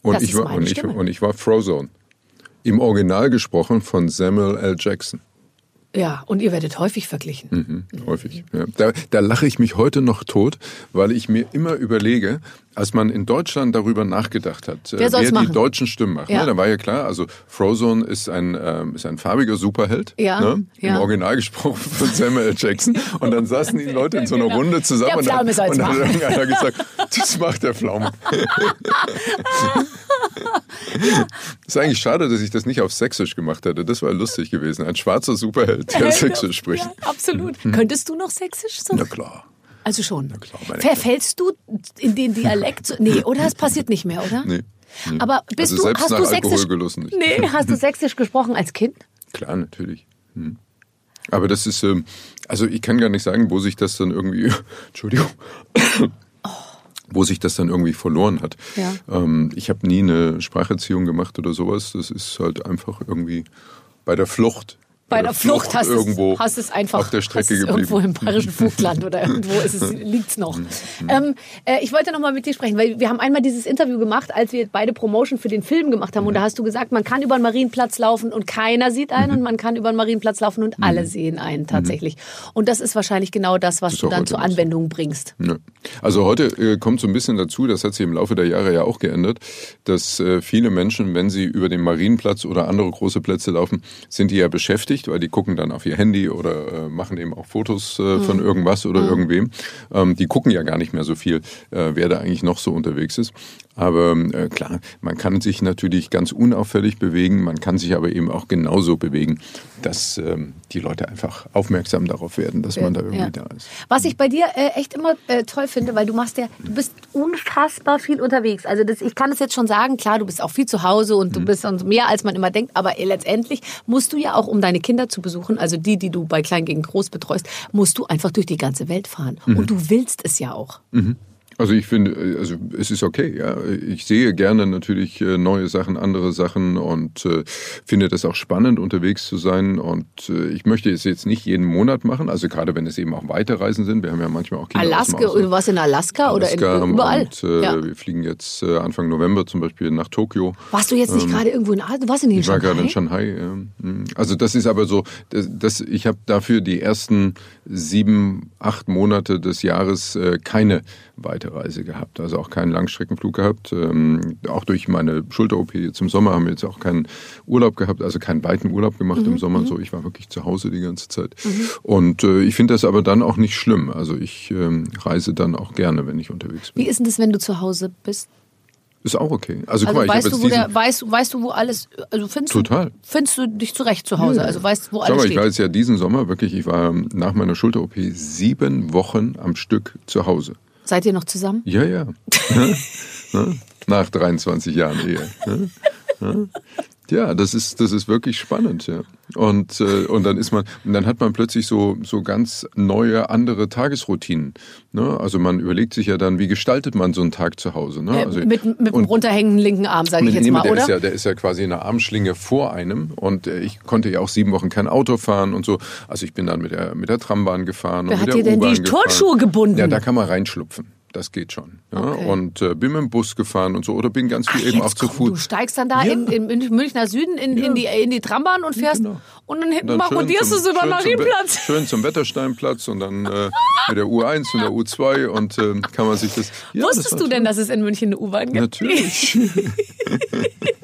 Speaker 4: Und ich war und ich, und ich war Frozone. Im Original gesprochen von Samuel L. Jackson.
Speaker 2: Ja, und ihr werdet häufig verglichen.
Speaker 4: Mhm, häufig. Ja. Da, da lache ich mich heute noch tot, weil ich mir immer überlege, als man in Deutschland darüber nachgedacht hat, äh,
Speaker 2: Wer soll's
Speaker 4: wer
Speaker 2: machen?
Speaker 4: die deutschen Stimmen macht.
Speaker 2: Ja.
Speaker 4: Ne? Da war ja klar, also Frozone ist ein, ähm, ist ein farbiger Superheld,
Speaker 2: Ja,
Speaker 4: ne?
Speaker 2: ja.
Speaker 4: im Original gesprochen von Samuel L. Jackson. Und dann saßen die Leute in so einer. Runde zusammen und dann, und dann hat
Speaker 2: machen.
Speaker 4: irgendeiner gesagt, das macht der Pflaume. <laughs> ist eigentlich schade, dass ich das nicht auf Sächsisch gemacht hätte. Das war lustig gewesen. Ein schwarzer Superheld, der Sächsisch spricht.
Speaker 2: Ja, absolut. Könntest du noch Sächsisch? So?
Speaker 4: Na klar.
Speaker 2: Also schon. Verfällst du in den Dialekt? Nee, oder? Das passiert nicht mehr, oder?
Speaker 4: Nee. nee.
Speaker 2: Aber bist
Speaker 4: also
Speaker 2: du, hast du Sächsisch? Nee, hast du Sächsisch gesprochen als Kind?
Speaker 4: Klar, natürlich. Hm. Aber das ist, ähm, also ich kann gar nicht sagen, wo sich das dann irgendwie, <laughs> Entschuldigung, wo sich das dann irgendwie verloren hat.
Speaker 2: Ja.
Speaker 4: Ähm, ich habe nie eine Spracherziehung gemacht oder sowas. Das ist halt einfach irgendwie bei der Flucht.
Speaker 2: Bei der Flucht hast,
Speaker 4: irgendwo
Speaker 2: es, hast es einfach
Speaker 4: auf der Strecke geblieben.
Speaker 2: irgendwo im bayerischen Vogtland oder irgendwo ist es, liegt's noch. Ähm, äh, ich wollte noch mal mit dir sprechen, weil wir haben einmal dieses Interview gemacht, als wir beide Promotion für den Film gemacht haben. Und da hast du gesagt, man kann über den Marienplatz laufen und keiner sieht einen und man kann über den Marienplatz laufen und alle sehen einen tatsächlich. Und das ist wahrscheinlich genau das, was
Speaker 4: ist
Speaker 2: du dann zur
Speaker 4: so.
Speaker 2: Anwendung bringst.
Speaker 4: Ja. Also heute äh, kommt so ein bisschen dazu, das hat sich im Laufe der Jahre ja auch geändert, dass äh, viele Menschen, wenn sie über den Marienplatz oder andere große Plätze laufen, sind die ja beschäftigt, weil die gucken dann auf ihr Handy oder äh, machen eben auch Fotos äh, von irgendwas oder irgendwem. Ähm, die gucken ja gar nicht mehr so viel, äh, wer da eigentlich noch so unterwegs ist. Aber äh, klar, man kann sich natürlich ganz unauffällig bewegen, man kann sich aber eben auch genauso bewegen, dass ähm, die Leute einfach aufmerksam darauf werden, dass man da irgendwie
Speaker 2: Ja.
Speaker 4: da ist.
Speaker 2: Was ich bei dir äh, echt immer äh, toll finde, weil du machst ja, du bist unfassbar viel unterwegs. Also das, ich kann es jetzt schon sagen, klar, du bist auch viel zu Hause und du
Speaker 4: Mhm.
Speaker 2: bist und mehr als man immer denkt, aber letztendlich musst du ja auch, um deine Kinder zu besuchen, also die, die du bei Klein gegen Groß betreust, musst du einfach durch die ganze Welt fahren.
Speaker 4: Mhm.
Speaker 2: Und du willst es ja auch.
Speaker 4: Also ich finde, also es ist okay, ja. Ich sehe gerne natürlich äh, neue Sachen, andere Sachen und äh, finde das auch spannend, unterwegs zu sein. Und äh, ich möchte es jetzt nicht jeden Monat machen, also gerade wenn es eben auch Weiterreisen sind. Wir haben ja manchmal auch Kinder
Speaker 2: Alaska, du warst in Alaska,
Speaker 4: Alaska
Speaker 2: oder in, überall.
Speaker 4: Und äh,
Speaker 2: ja.
Speaker 4: wir fliegen jetzt äh, Anfang November zum Beispiel nach Tokio.
Speaker 2: Warst du jetzt nicht gerade irgendwo in Asien? Du warst in
Speaker 4: Ähm, Ich war
Speaker 2: Shanghai?
Speaker 4: gerade in Shanghai. Ja. Mhm. Also das ist aber so, das, das, ich habe dafür die ersten sieben, acht Monate des Jahres äh, keine Weiterreise gehabt, also auch keinen Langstreckenflug gehabt. Ähm, auch durch meine Schulter-OP zum Sommer haben wir jetzt auch keinen Urlaub gehabt, also keinen weiten Urlaub gemacht
Speaker 2: Mhm,
Speaker 4: im Sommer. So, ich war wirklich zu Hause die ganze Zeit. Und äh, ich finde das aber dann auch nicht schlimm. Also ich ähm, reise dann auch gerne, wenn ich unterwegs bin.
Speaker 2: Wie ist denn das, wenn du zu Hause bist?
Speaker 4: Ist auch okay. Also,
Speaker 2: Also
Speaker 4: guck mal, ich
Speaker 2: weißt,
Speaker 4: jetzt
Speaker 2: du, wo der, weißt, weißt du, wo alles, also findest,
Speaker 4: Total.
Speaker 2: Du, findest du dich zurecht zu Hause? Also weißt, wo
Speaker 4: Sag
Speaker 2: alles
Speaker 4: mal, ich
Speaker 2: steht?
Speaker 4: war jetzt ja diesen Sommer wirklich, ich war nach meiner Schulter-OP sieben Wochen am Stück zu Hause.
Speaker 2: Seid ihr noch zusammen?
Speaker 4: Ja, ja. <laughs> Ne? Ne? Nach 23 Jahren Ehe. Ja, das ist, das ist wirklich spannend, ja. Und, äh, und dann ist man, und dann hat man plötzlich so, so ganz neue, andere Tagesroutinen. Ne? Also man überlegt sich ja dann, wie gestaltet man so einen Tag zu Hause. Ne?
Speaker 2: Äh,
Speaker 4: Also,
Speaker 2: mit mit dem
Speaker 4: und-
Speaker 2: runterhängenden linken Arm, sage ich jetzt mal,
Speaker 4: der
Speaker 2: oder?
Speaker 4: Ist ja, der ist ja quasi in einer Armschlinge vor einem und äh, ich konnte ja auch sieben Wochen kein Auto fahren und so. Also ich bin dann mit der, mit der Trambahn gefahren
Speaker 2: Wer
Speaker 4: und
Speaker 2: hat
Speaker 4: mit der
Speaker 2: dir denn die. Turnschuhe gebunden?
Speaker 4: Ja, da kann man reinschlupfen. Das geht schon. Ja?
Speaker 2: Okay.
Speaker 4: Und äh, bin mit dem Bus gefahren und so oder bin ganz viel
Speaker 2: Ach,
Speaker 4: eben auch zu Fuß.
Speaker 2: Du steigst dann da
Speaker 4: Ja.
Speaker 2: in, in, Münchner Süden in, in, die, in die Trambahn und fährst
Speaker 4: Genau.
Speaker 2: und dann hinten marodierst du so über den
Speaker 4: schön zum
Speaker 2: Marienplatz.
Speaker 4: Schön zum Wettersteinplatz und dann äh, mit der U1 und der U2 und äh, kann man sich das. Ja, das
Speaker 2: Wusstest
Speaker 4: war
Speaker 2: du denn, dass es in München eine U-Bahn gibt?
Speaker 4: Natürlich. <laughs> <laughs>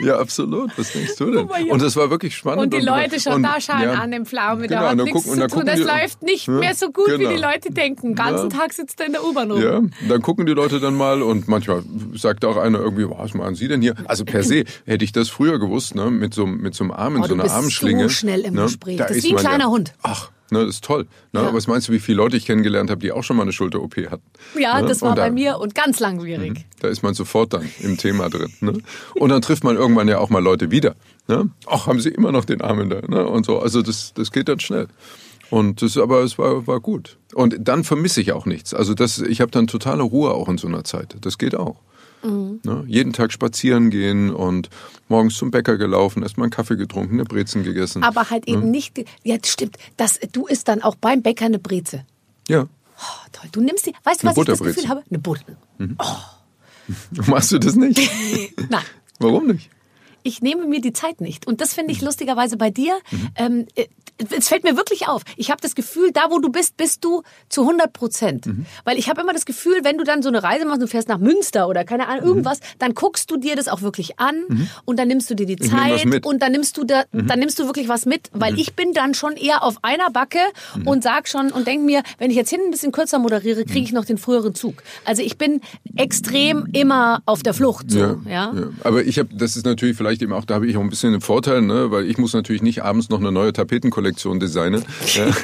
Speaker 4: ja, absolut. Was denkst du denn? Und das war wirklich spannend.
Speaker 2: Und die Leute schon
Speaker 4: und-
Speaker 2: da schauen
Speaker 4: ja.
Speaker 2: an dem Pflaume,
Speaker 4: Genau,
Speaker 2: da hat nichts
Speaker 4: gucken-
Speaker 2: zu tun. Das
Speaker 4: die-
Speaker 2: läuft nicht
Speaker 4: Ja,
Speaker 2: mehr so gut, wie
Speaker 4: genau.
Speaker 2: die Leute denken. Den ganzen
Speaker 4: Ja.
Speaker 2: Tag sitzt er in der U-Bahn rum.
Speaker 4: Ja, dann gucken die Leute dann mal und manchmal sagt auch einer irgendwie, was machen Sie denn hier? Also per se <clears throat> hätte ich das früher gewusst, ne, mit so, mit so einem Arm in
Speaker 2: Oh,
Speaker 4: so
Speaker 2: du
Speaker 4: einer
Speaker 2: bist
Speaker 4: Armschlinge.
Speaker 2: so schnell im
Speaker 4: ne,
Speaker 2: Gespräch.
Speaker 4: da
Speaker 2: Das ist wie ein kleiner Hund.
Speaker 4: Ach, ne, das ist toll. Ne?
Speaker 2: Ja.
Speaker 4: Aber was meinst du, wie viele Leute ich kennengelernt habe, die auch schon mal eine Schulter-OP hatten?
Speaker 2: Ja,
Speaker 4: ne?
Speaker 2: das war
Speaker 4: da-
Speaker 2: bei mir und ganz langwierig.
Speaker 4: Da ist man sofort dann im Thema drin. Ne? Und dann trifft man irgendwann ja auch mal Leute wieder. Ne? Ach, haben sie immer noch den Arm in der, ne? Und so. Also das, das geht dann schnell. Und das, aber es war, war gut. Und dann vermisse ich auch nichts. Also das, ich habe dann totale Ruhe auch in so einer Zeit. Das geht auch.
Speaker 2: Mhm.
Speaker 4: Ne? Jeden Tag spazieren gehen und morgens zum Bäcker gelaufen, erst mal einen Kaffee getrunken, eine Brezen gegessen.
Speaker 2: Aber halt eben nicht, ge- ja, stimmt, das, du isst dann auch beim Bäcker eine Breze.
Speaker 4: ja.
Speaker 2: Oh, toll. Du nimmst die, weißt du, was ich das. Gefühl habe? Eine Butter. <laughs>
Speaker 4: Machst du das nicht? <laughs>
Speaker 2: Nein.
Speaker 4: Warum nicht?
Speaker 2: Ich nehme mir die Zeit nicht. Und das finde ich lustigerweise bei dir. Ähm, äh, es fällt mir wirklich auf. Ich habe das Gefühl, da wo du bist, bist du zu 100 Prozent. Weil ich habe immer das Gefühl, wenn du dann so eine Reise machst, du fährst nach Münster oder keine Ahnung, irgendwas, dann guckst du dir das auch wirklich an und dann nimmst du dir die Zeit und dann nimmst du da, dann nimmst du wirklich was mit, weil ich bin dann schon eher auf einer Backe und sag schon und denk mir, wenn ich jetzt hinten ein bisschen kürzer moderiere, kriege ich noch den früheren Zug. Also ich bin extrem immer auf der Flucht so, ja.
Speaker 4: ja. Aber ich habe, das ist natürlich vielleicht eben auch, da habe ich auch ein bisschen einen Vorteil, ne? weil ich muss natürlich nicht abends noch eine neue Tapetenkollektion designen. Ja. <laughs>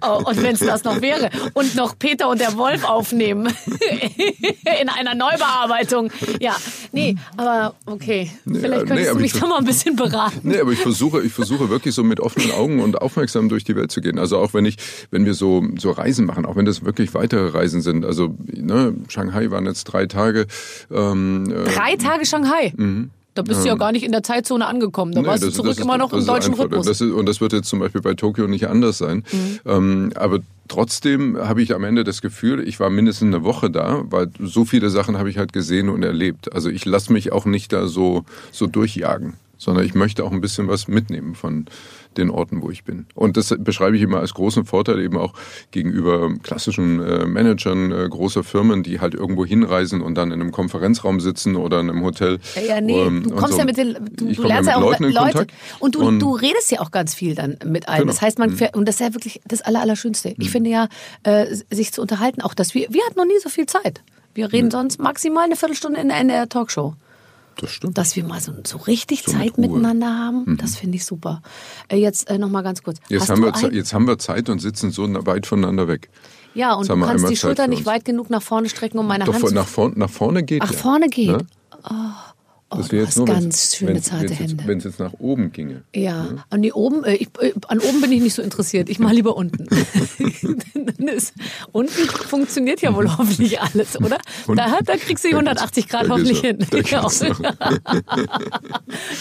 Speaker 2: Oh, und wenn es das noch wäre. Und noch Peter und der Wolf aufnehmen. <laughs> In einer Neubearbeitung. Ja, nee, aber okay. Vielleicht könntest
Speaker 4: nee,
Speaker 2: du mich
Speaker 4: ich-
Speaker 2: da mal ein bisschen <laughs> beraten.
Speaker 4: Nee, aber ich versuche, ich versuche wirklich so mit offenen Augen und aufmerksam durch die Welt zu gehen. Also auch wenn ich, wenn wir so, so Reisen machen, auch wenn das wirklich weitere Reisen sind. Also, ne, Shanghai waren jetzt drei Tage. Ähm, äh,
Speaker 2: Drei Tage Shanghai. Da bist du ja gar nicht in der Zeitzone angekommen. Da
Speaker 4: Nee,
Speaker 2: warst du
Speaker 4: das-
Speaker 2: zurück
Speaker 4: das ist-
Speaker 2: immer noch im deutschen
Speaker 4: einfach-
Speaker 2: Rhythmus.
Speaker 4: Das ist, und das wird jetzt zum Beispiel bei Tokio nicht anders sein.
Speaker 2: Mhm.
Speaker 4: Ähm, aber trotzdem habe ich am Ende das Gefühl, ich war mindestens eine Woche da, weil so viele Sachen habe ich halt gesehen und erlebt. Also ich lasse mich auch nicht da so, so durchjagen, sondern ich möchte auch ein bisschen was mitnehmen von den Orten, wo ich bin. Und das beschreibe ich immer als großen Vorteil eben auch gegenüber klassischen äh, Managern äh, großer Firmen, die halt irgendwo hinreisen und dann in einem Konferenzraum sitzen oder in einem Hotel.
Speaker 2: Ja, nee,
Speaker 4: Ähm,
Speaker 2: du kommst
Speaker 4: so.
Speaker 2: ja mit den, du, du
Speaker 4: ja
Speaker 2: lernst
Speaker 4: mit
Speaker 2: ja auch
Speaker 4: Leuten in
Speaker 2: Leute
Speaker 4: Kontakt.
Speaker 2: und du,
Speaker 4: Und-
Speaker 2: du redest ja auch ganz viel dann mit allen.
Speaker 4: Genau.
Speaker 2: Das heißt, man fährt, und das ist ja wirklich das Aller, Allerschönste. Ich finde ja, äh, sich zu unterhalten, auch dass wir, wir hatten noch nie so viel Zeit. Wir reden sonst maximal eine Viertelstunde in, in der Talkshow.
Speaker 4: Das stimmt.
Speaker 2: Dass wir mal so, so richtig
Speaker 4: So mit
Speaker 2: Zeit.
Speaker 4: Mhm.
Speaker 2: miteinander haben, das finde ich super. Äh, jetzt äh, noch mal ganz kurz.
Speaker 4: Jetzt haben, wir,
Speaker 2: ein-
Speaker 4: jetzt haben wir Zeit und sitzen so weit voneinander weg.
Speaker 2: ja, und du kannst die Schulter nicht weit genug nach vorne strecken, um meine
Speaker 4: Doch
Speaker 2: Hand zu
Speaker 4: nach, vorn, nach vorne geht
Speaker 2: Ach,
Speaker 4: ja.
Speaker 2: vorne geht.
Speaker 4: Ne?
Speaker 2: Oh,
Speaker 4: Das
Speaker 2: du
Speaker 4: wäre jetzt nur,
Speaker 2: ganz schöne,
Speaker 4: wenn's-
Speaker 2: zarte
Speaker 4: wenn's
Speaker 2: Hände.
Speaker 4: Wenn es jetzt nach oben ginge.
Speaker 2: Ja, an die oben, äh, ich, äh, an oben bin ich nicht so interessiert. Ich mache lieber unten. <laughs> <laughs> Unten funktioniert ja wohl hoffentlich alles, oder?
Speaker 4: Und-
Speaker 2: Da, da kriegst du die
Speaker 4: Da
Speaker 2: 180
Speaker 4: geht's-
Speaker 2: Grad hoffentlich hin. <laughs>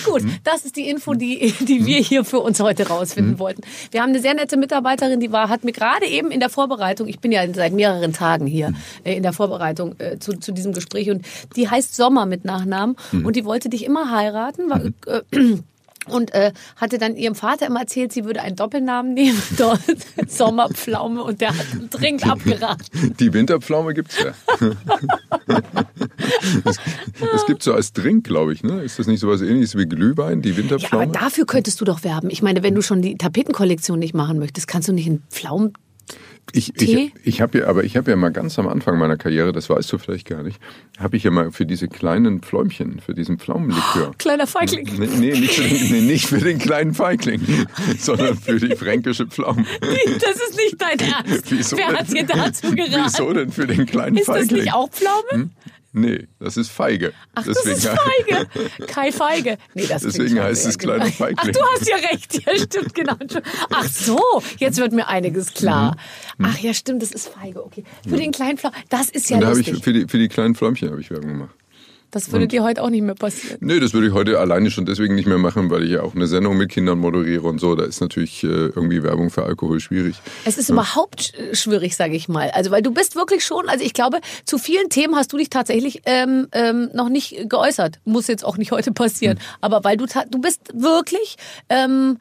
Speaker 2: Gut, das ist die Info, die, die wir hier für uns heute rausfinden wollten. Wir haben eine sehr nette Mitarbeiterin, die war, hat mir gerade eben in der Vorbereitung, ich bin ja seit mehreren Tagen hier äh, in der Vorbereitung äh, zu, zu diesem Gespräch und die heißt Sommer mit Nachnamen und die wollte dich immer heiraten. War, äh, <clears throat> und äh, hatte dann ihrem Vater immer erzählt, sie würde einen Doppelnamen nehmen, <laughs> dort Sommerpflaume und der hat dringend abgeraten.
Speaker 4: Die Winterpflaume gibt's ja. <laughs> Es, es gibt so als Drink, glaube ich, ne? Ist das nicht sowas ähnliches wie Glühwein, die
Speaker 2: Ja, aber
Speaker 4: Winterpflaume?
Speaker 2: dafür könntest du doch werben. Ich meine, wenn du schon die Tapetenkollektion nicht machen möchtest, kannst du nicht einen Pflaumen...
Speaker 4: ich
Speaker 2: Tee?
Speaker 4: ich, ich habe ja, aber ich habe ja mal ganz am Anfang meiner Karriere, das weißt du vielleicht gar nicht, habe ich ja mal für diese kleinen Pfläumchen, für diesen Pflaumenlikör. <laughs>
Speaker 2: Kleiner Feigling.
Speaker 4: Nee, nee, nicht für den, nee, nicht für den kleinen Feigling, <laughs> sondern für die fränkische Pflaume. <laughs>
Speaker 2: Das ist nicht dein Ernst.
Speaker 4: Wieso
Speaker 2: Wer
Speaker 4: denn?
Speaker 2: hat dir dazu geraten?
Speaker 4: Wieso denn für den kleinen
Speaker 2: Ist das
Speaker 4: Feigling?
Speaker 2: nicht auch Pflaume?
Speaker 4: Nee, das ist Feige.
Speaker 2: Ach, das ist Feige. <laughs> Kai Feige. Nee, das
Speaker 4: Deswegen heißt es kleiner
Speaker 2: genau.
Speaker 4: Feigling.
Speaker 2: Ach, du hast ja recht. Ja, stimmt, genau. Ach so, jetzt wird mir einiges klar. Ach ja, stimmt, das ist Feige. Okay. Für den kleinen Pflaumen, das ist ja
Speaker 4: da habe ich
Speaker 2: lustig.
Speaker 4: für die, für die kleinen Fläumchen habe ich Werbung gemacht.
Speaker 2: Das würde dir heute auch nicht mehr passieren.
Speaker 4: Nee, das würde ich heute alleine schon deswegen nicht mehr machen, weil ich ja auch eine Sendung mit Kindern moderiere und so. Da ist natürlich äh, irgendwie Werbung für Alkohol schwierig.
Speaker 2: Es ist überhaupt sch- schwierig, sage ich mal. Also, weil du bist wirklich schon, also ich glaube, zu vielen Themen hast du dich tatsächlich ähm, ähm, noch nicht geäußert. Muss jetzt auch nicht heute passieren. Aber weil du, du bist wirklich, ähm,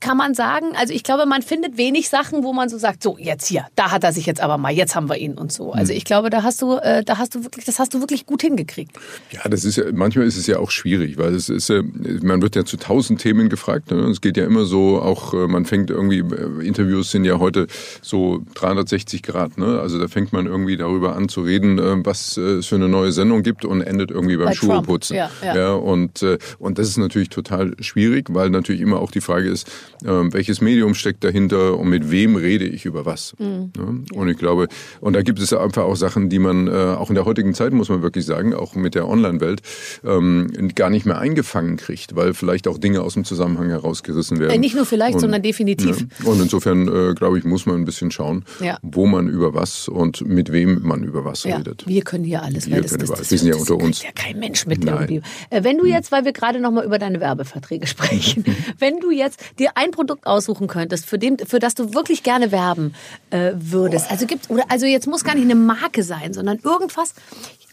Speaker 2: kann man sagen, also ich glaube, man findet wenig Sachen, wo man so sagt, so jetzt hier, da hat er sich jetzt aber mal, jetzt haben wir ihn und so. Also ich glaube, da hast du, äh, da hast du wirklich, das hast du wirklich gut hingekriegt.
Speaker 4: Ja, das ist ja, manchmal ist es ja auch schwierig, weil es ist, äh, man wird ja zu tausend Themen gefragt. Ne? Es geht ja immer so, auch äh, man fängt irgendwie, äh, Interviews sind ja heute so 360 Grad. Ne? Also da fängt man irgendwie darüber an zu reden, äh, was äh, es für eine neue Sendung gibt und endet irgendwie beim
Speaker 2: Bei.
Speaker 4: Schuheputzen.
Speaker 2: Ja, ja.
Speaker 4: Ja, und, und das ist natürlich total schwierig, weil natürlich immer auch die Frage ist, welches Medium steckt dahinter und mit wem rede ich über was.
Speaker 2: Mhm.
Speaker 4: Und ich glaube, und da gibt es einfach auch Sachen, die man äh, auch in der heutigen Zeit, muss man wirklich sagen, auch mit der Online-Welt, ähm, gar nicht mehr eingefangen kriegt, weil vielleicht auch Dinge aus dem Zusammenhang herausgerissen werden.
Speaker 2: Äh, nicht nur vielleicht,
Speaker 4: und,
Speaker 2: sondern definitiv.
Speaker 4: Ja, und insofern, äh, glaube ich, muss man ein bisschen schauen,
Speaker 2: Ja.
Speaker 4: wo man über was und mit wem man über was
Speaker 2: Ja,
Speaker 4: redet.
Speaker 2: wir können hier alles.
Speaker 4: Wir
Speaker 2: das,
Speaker 4: können
Speaker 2: das,
Speaker 4: alles. Wir sind ja unter uns.
Speaker 2: ja kein Mensch mit
Speaker 4: Nein.
Speaker 2: irgendwie. Äh, Wenn du jetzt, weil wir gerade noch mal über deine Werbeverträge <laughs> sprechen, <laughs> wenn du jetzt dir ein Produkt aussuchen könntest, für, dem, für das du wirklich gerne werben äh, würdest, also gibt oder also jetzt muss gar nicht eine Marke sein, sondern irgendwas.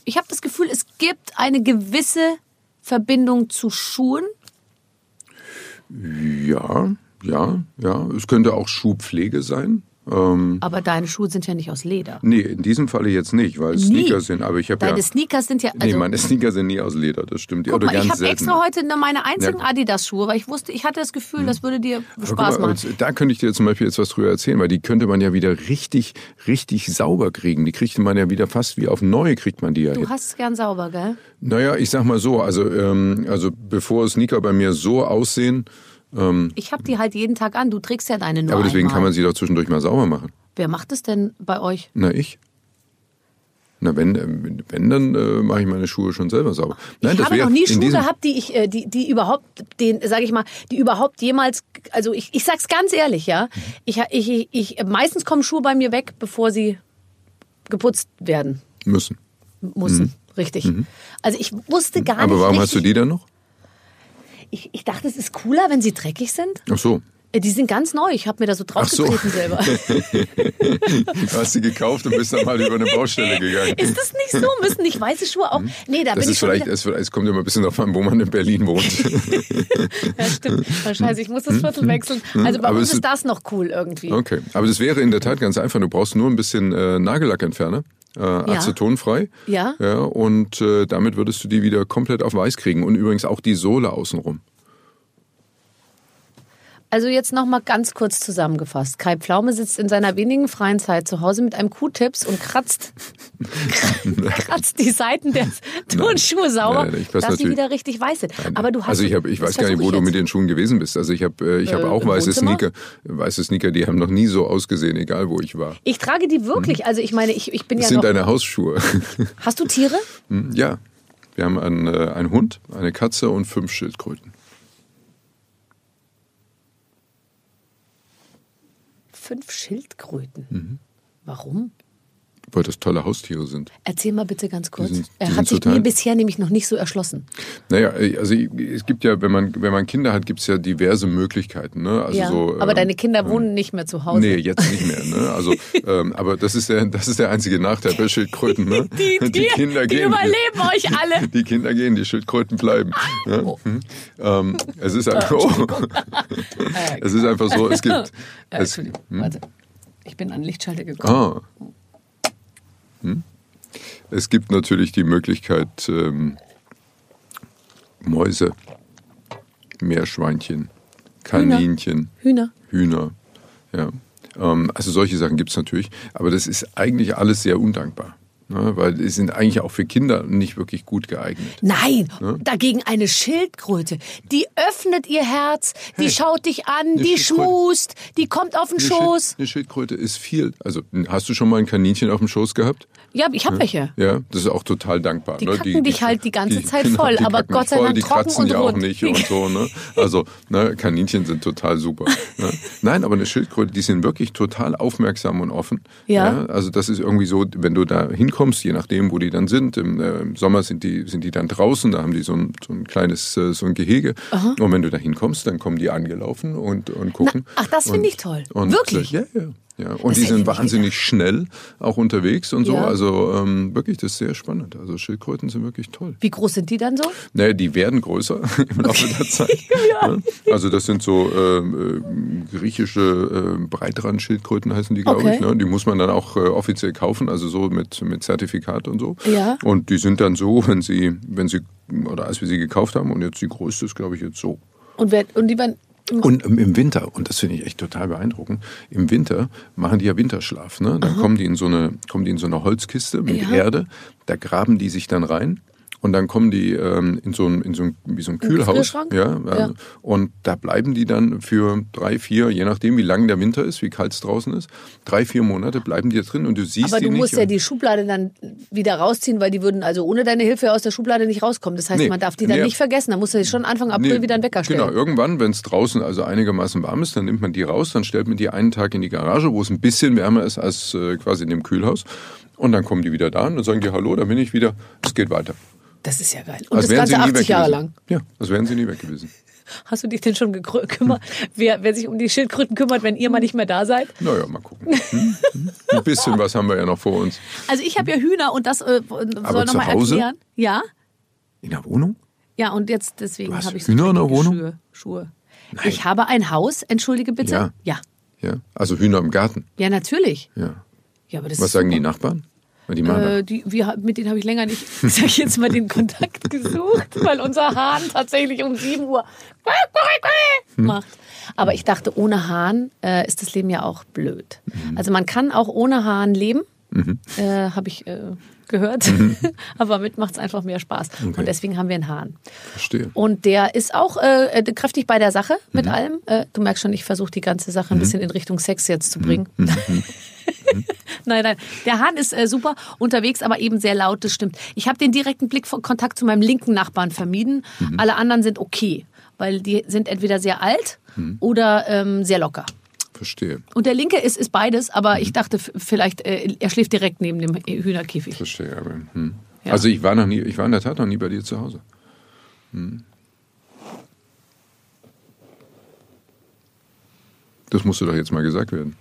Speaker 2: Ich habe das Gefühl, es gibt eine gewisse Verbindung zu Schuhen?
Speaker 4: Ja, ja, ja. Es könnte auch Schuhpflege sein. Ähm,
Speaker 2: Aber deine Schuhe sind ja nicht aus Leder.
Speaker 4: nee, in diesem Falle jetzt nicht, weil es
Speaker 2: Nie.
Speaker 4: Sneaker sind. Aber ich habe
Speaker 2: Deine
Speaker 4: ja.
Speaker 2: Sneakers sind ja.
Speaker 4: nee,
Speaker 2: Also,
Speaker 4: meine Sneaker sind nie aus Leder, das stimmt.
Speaker 2: guck mal, ich habe extra heute ne- meine einzigen
Speaker 4: Ja.
Speaker 2: Adidas-Schuhe, weil ich wusste, ich hatte das Gefühl, das würde dir Spaß
Speaker 4: mal,
Speaker 2: machen.
Speaker 4: Da könnte ich dir zum Beispiel jetzt was drüber erzählen, weil die könnte man ja wieder richtig, richtig sauber kriegen. Die kriegt man ja wieder fast wie auf neu, kriegt man die ja
Speaker 2: Du
Speaker 4: jetzt.
Speaker 2: hast es gern sauber, gell?
Speaker 4: Naja, ich sag mal so, also, ähm, also bevor Sneaker bei mir so aussehen,
Speaker 2: Ich habe die halt jeden Tag an. Du trägst ja deine nur
Speaker 4: aber deswegen
Speaker 2: einmal.
Speaker 4: kann man sie doch zwischendurch mal sauber machen.
Speaker 2: Wer macht es denn bei euch?
Speaker 4: Na, ich? Na, wenn, äh, wenn dann äh, mache ich meine Schuhe schon selber sauber. Nein,
Speaker 2: ich
Speaker 4: das
Speaker 2: habe noch nie Schuhe gehabt, die ich, äh, die, die überhaupt, den, sage ich mal, die überhaupt jemals, also ich, ich sag's ganz ehrlich, ja, ich, ich, ich, meistens kommen Schuhe bei mir weg, bevor sie geputzt werden
Speaker 4: Müssen.
Speaker 2: müssen. Richtig. Also ich wusste gar
Speaker 4: Mhm. Aber
Speaker 2: nicht.
Speaker 4: warum
Speaker 2: richtig,
Speaker 4: hast du die dann noch?
Speaker 2: Ich, ich dachte, es ist cooler, wenn sie dreckig sind.
Speaker 4: Ach so.
Speaker 2: Äh, Die sind ganz neu. Ich habe mir da so
Speaker 4: Ach so.
Speaker 2: draufgetreten selber. <laughs>
Speaker 4: Du hast sie gekauft und bist dann mal über eine Baustelle gegangen.
Speaker 2: Ist das nicht so? Müssen nicht weiße Schuhe auch? Nee, da
Speaker 4: Mhm. Das
Speaker 2: bin
Speaker 4: ist
Speaker 2: ich schon
Speaker 4: vielleicht,
Speaker 2: wieder.
Speaker 4: es, es kommt immer ein bisschen darauf an, wo man in Berlin wohnt. <laughs>
Speaker 2: Ja, stimmt. Scheiße, ich muss das Viertel wechseln. Also bei
Speaker 4: Mhm. Aber
Speaker 2: uns ist das noch cool irgendwie.
Speaker 4: Okay, aber das wäre in der Tat ganz einfach. Du brauchst nur ein bisschen äh, Nagellackentferner, äh, acetonfrei.
Speaker 2: Ja.
Speaker 4: ja und äh, damit würdest du die wieder komplett auf weiß kriegen. Und übrigens auch die Sohle außenrum.
Speaker 2: Also jetzt noch mal ganz kurz zusammengefasst. Kai Pflaume sitzt in seiner wenigen freien Zeit zu Hause mit einem Q-Tips und kratzt, <laughs> kratzt die Seiten der Turnschuhe sauber,
Speaker 4: Nein,
Speaker 2: dass sie wieder richtig weiß sind. Aber du hast
Speaker 4: also ich, hab, ich weiß gar nicht, wo du mit den Schuhen gewesen bist. Also ich habe äh, ich hab
Speaker 2: Äh,
Speaker 4: auch
Speaker 2: im
Speaker 4: weiße? Sneaker. Weiße Sneaker, die haben noch nie so ausgesehen, egal wo ich war.
Speaker 2: Ich trage die wirklich. Also ich meine, ich, ich bin
Speaker 4: Das
Speaker 2: ja
Speaker 4: sind
Speaker 2: noch.
Speaker 4: deine Hausschuhe.
Speaker 2: Hast du Tiere? <laughs>
Speaker 4: Hm, ja, wir haben einen, äh, einen Hund, eine Katze und fünf Schildkröten.
Speaker 2: Fünf Schildkröten.
Speaker 4: Mhm.
Speaker 2: Warum?
Speaker 4: Weil das tolle Haustiere sind.
Speaker 2: Erzähl mal bitte ganz kurz.
Speaker 4: sind- die
Speaker 2: er hat sich
Speaker 4: total-
Speaker 2: mir bisher nämlich noch nicht so erschlossen.
Speaker 4: Naja, also es gibt ja, wenn man, wenn man Kinder hat, gibt es ja diverse Möglichkeiten. Ne? Also
Speaker 2: ja.
Speaker 4: so,
Speaker 2: Aber
Speaker 4: ähm,
Speaker 2: deine Kinder wohnen nicht mehr zu Hause.
Speaker 4: Nee, jetzt nicht mehr. Ne? Also, <laughs> ähm, aber das ist, der, das ist der einzige Nachteil bei Schildkröten. Ne?
Speaker 2: Die, die,
Speaker 4: Kinder
Speaker 2: die
Speaker 4: gehen.
Speaker 2: überleben euch alle.
Speaker 4: Die Kinder gehen, die Schildkröten bleiben. Ja? Hm. Ähm, es ist einfach, oh. <laughs> es ist einfach so, es gibt.
Speaker 2: Äh,
Speaker 4: Es,
Speaker 2: Entschuldigung, warte. Ich bin an den Lichtschalter gekommen.
Speaker 4: ah. Hm? Es gibt natürlich die Möglichkeit, ähm, Mäuse, Meerschweinchen, Kaninchen,
Speaker 2: Hühner.
Speaker 4: Hühner. Ja. Ähm, also solche Sachen gibt es natürlich, aber das ist eigentlich alles sehr undankbar. Ne? Weil die sind eigentlich auch für Kinder nicht wirklich gut geeignet.
Speaker 2: Nein, dagegen eine Schildkröte. Die öffnet ihr Herz, die
Speaker 4: Hey,
Speaker 2: schaut dich an, die schmust, die kommt auf den
Speaker 4: Eine,
Speaker 2: Schoß.
Speaker 4: Schild, eine Schildkröte ist viel. Also hast du schon mal ein Kaninchen auf dem Schoß gehabt?
Speaker 2: Ja, ich hab welche.
Speaker 4: Ja, das ist auch total dankbar.
Speaker 2: Die
Speaker 4: ne?
Speaker 2: kacken dich halt die ganze Zeit voll,
Speaker 4: die
Speaker 2: aber Gott sei Dank
Speaker 4: die
Speaker 2: trocken
Speaker 4: kratzen
Speaker 2: und
Speaker 4: ja auch nicht und so. Ne? Also ne, Kaninchen sind total super. Ne? Nein, aber eine Schildkröte, die sind wirklich total aufmerksam und offen.
Speaker 2: Ja.
Speaker 4: Also das ist irgendwie so, wenn du da hinkommst, je nachdem, wo die dann sind. Im, äh, im Sommer sind die sind die dann draußen, da haben die so ein, so ein kleines äh, so ein Gehege. Und wenn du da hinkommst, dann kommen die angelaufen und und gucken.
Speaker 2: ach, das finde ich toll.
Speaker 4: Und,
Speaker 2: Wirklich?
Speaker 4: Äh, ja, ja. Ja, und die sind wahnsinnig schnell auch unterwegs und so.
Speaker 2: Ja.
Speaker 4: Also ähm, wirklich, das ist sehr spannend. Also Schildkröten sind wirklich toll.
Speaker 2: Wie groß sind die dann so?
Speaker 4: Naja, die werden größer <laughs> im Laufe der Zeit. <laughs> ja. Also das sind so ähm, äh, griechische äh, Breitrandschildkröten heißen die, glaube
Speaker 2: Okay.
Speaker 4: ich. Ne? Die muss man dann auch äh, offiziell kaufen, also so mit, mit Zertifikat und so.
Speaker 2: Ja.
Speaker 4: Und die sind dann so, wenn sie, wenn sie, oder als wir sie gekauft haben, und jetzt die größte ist, glaube ich, jetzt so.
Speaker 2: Und, wer, und die werden.
Speaker 4: Und im Winter, und das finde ich echt total beeindruckend, im Winter machen die ja Winterschlaf. Ne? Dann kommen die in so eine, kommen die in so eine Holzkiste mit
Speaker 2: Ja.
Speaker 4: Erde, da graben die sich dann rein. Und dann kommen die ähm, in so ein, in so ein, wie so ein Kühlhaus. Ja, äh,
Speaker 2: Ja.
Speaker 4: Und da bleiben die dann für drei, vier, je nachdem, wie lang der Winter ist, wie kalt es draußen ist, drei, vier Monate bleiben die da drin und du siehst
Speaker 2: Aber du musst ja die Schublade dann wieder rausziehen, weil die würden also ohne deine Hilfe aus der Schublade nicht rauskommen. Das heißt,
Speaker 4: Nee.
Speaker 2: man darf die dann
Speaker 4: Nee.
Speaker 2: nicht vergessen. Da musst du schon Anfang April
Speaker 4: Nee,
Speaker 2: wieder einen Wecker stellen.
Speaker 4: Genau, irgendwann, wenn es draußen also einigermaßen warm ist, dann nimmt man die raus, dann stellt man die einen Tag in die Garage, wo es ein bisschen wärmer ist als äh, quasi in dem Kühlhaus. Und dann kommen die wieder da und dann sagen die Hallo, da bin ich wieder, es geht weiter.
Speaker 2: Das ist ja geil. Und
Speaker 4: Als
Speaker 2: das Ganze
Speaker 4: sie nie
Speaker 2: 80
Speaker 4: weg
Speaker 2: Jahre lang.
Speaker 4: Ja, als wären sie nie weg gewesen. <laughs>
Speaker 2: Hast du dich denn schon gekrö- kümmert, wer, wer sich um die Schildkröten kümmert, wenn ihr mal nicht mehr da seid?
Speaker 4: Naja, mal gucken. Hm? Hm? Ein bisschen was haben wir ja noch vor uns.
Speaker 2: Also ich habe ja Hühner und das äh, soll
Speaker 4: Aber
Speaker 2: noch
Speaker 4: zu
Speaker 2: mal
Speaker 4: Hause?
Speaker 2: erklären. Ja,
Speaker 4: In der Wohnung?
Speaker 2: Ja, und jetzt deswegen habe ich so
Speaker 4: Hühner in der Wohnung?
Speaker 2: Schuhe. Schuhe. Ich habe ein Haus, entschuldige bitte.
Speaker 4: Ja.
Speaker 2: Ja,
Speaker 4: Ja. Also Hühner im Garten.
Speaker 2: ja natürlich.
Speaker 4: Ja.
Speaker 2: Ja, aber das
Speaker 4: Was
Speaker 2: ist
Speaker 4: sagen die
Speaker 2: super.
Speaker 4: Nachbarn? Die
Speaker 2: Äh, die, wir, mit denen habe ich länger nicht, <laughs> sag ich jetzt mal, den Kontakt gesucht, weil unser Hahn tatsächlich um 7 Uhr
Speaker 4: Hm.
Speaker 2: macht. Aber ich dachte, ohne Hahn äh, ist das Leben ja auch blöd.
Speaker 4: Mhm.
Speaker 2: Also man kann auch ohne Hahn leben, äh, habe ich äh, gehört. <laughs> Aber mit macht es einfach mehr Spaß.
Speaker 4: Mhm. Okay.
Speaker 2: Und deswegen haben wir einen Hahn.
Speaker 4: Verstehe.
Speaker 2: Und der ist auch äh, kräftig bei der Sache
Speaker 4: Mhm.
Speaker 2: mit allem. Äh, du merkst schon, ich versuche die ganze Sache ein bisschen in Richtung Sex jetzt zu bringen. <laughs>
Speaker 4: Mhm.
Speaker 2: nein, nein. Der Hahn ist äh, super unterwegs, aber eben sehr laut, das stimmt. Ich habe den direkten Blickkontakt zu meinem linken Nachbarn vermieden.
Speaker 4: Mhm.
Speaker 2: Alle anderen sind okay, weil die sind entweder sehr alt
Speaker 4: Mhm.
Speaker 2: oder ähm, sehr locker.
Speaker 4: Verstehe.
Speaker 2: Und der linke ist, ist beides, aber
Speaker 4: Mhm.
Speaker 2: ich dachte vielleicht, äh, er schläft direkt neben dem Hühnerkäfig.
Speaker 4: Verstehe. Aber, hm.
Speaker 2: Ja.
Speaker 4: Also ich war noch nie, ich war in der Tat noch nie bei dir zu Hause. Hm. Das musste doch jetzt mal gesagt werden.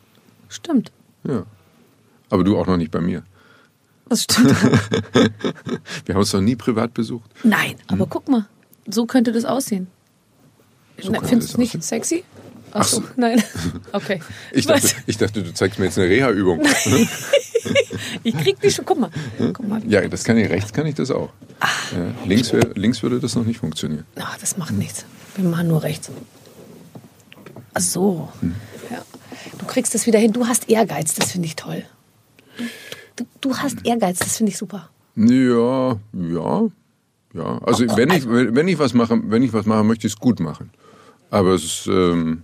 Speaker 2: Stimmt.
Speaker 4: Ja. Aber du auch noch nicht bei mir.
Speaker 2: Das stimmt. <laughs>
Speaker 4: Wir haben uns noch nie privat besucht.
Speaker 2: Nein, aber guck mal, so könnte das aussehen.
Speaker 4: So könnte
Speaker 2: Findest du nicht
Speaker 4: aussehen.
Speaker 2: sexy? Ach, so, nein. <laughs> Okay.
Speaker 4: Ich dachte, ich dachte, du zeigst mir jetzt eine Reha-Übung. <laughs>
Speaker 2: Ich krieg die schon. Guck mal. Guck mal.
Speaker 4: Ja, das kann ich. Rechts kann ich das auch. Ja, links, wär, links würde das noch nicht funktionieren.
Speaker 2: Ach, das macht nichts. Wir machen nur rechts. Ach so.
Speaker 4: Hm.
Speaker 2: Ja. Du kriegst das wieder hin. Du hast Ehrgeiz, das finde ich toll. Du, du hast Ehrgeiz, das finde ich super.
Speaker 4: Ja, ja, ja. Also wenn ich wenn ich was mache, wenn ich was mache, möchte ich es gut machen. Aber es ist, ähm,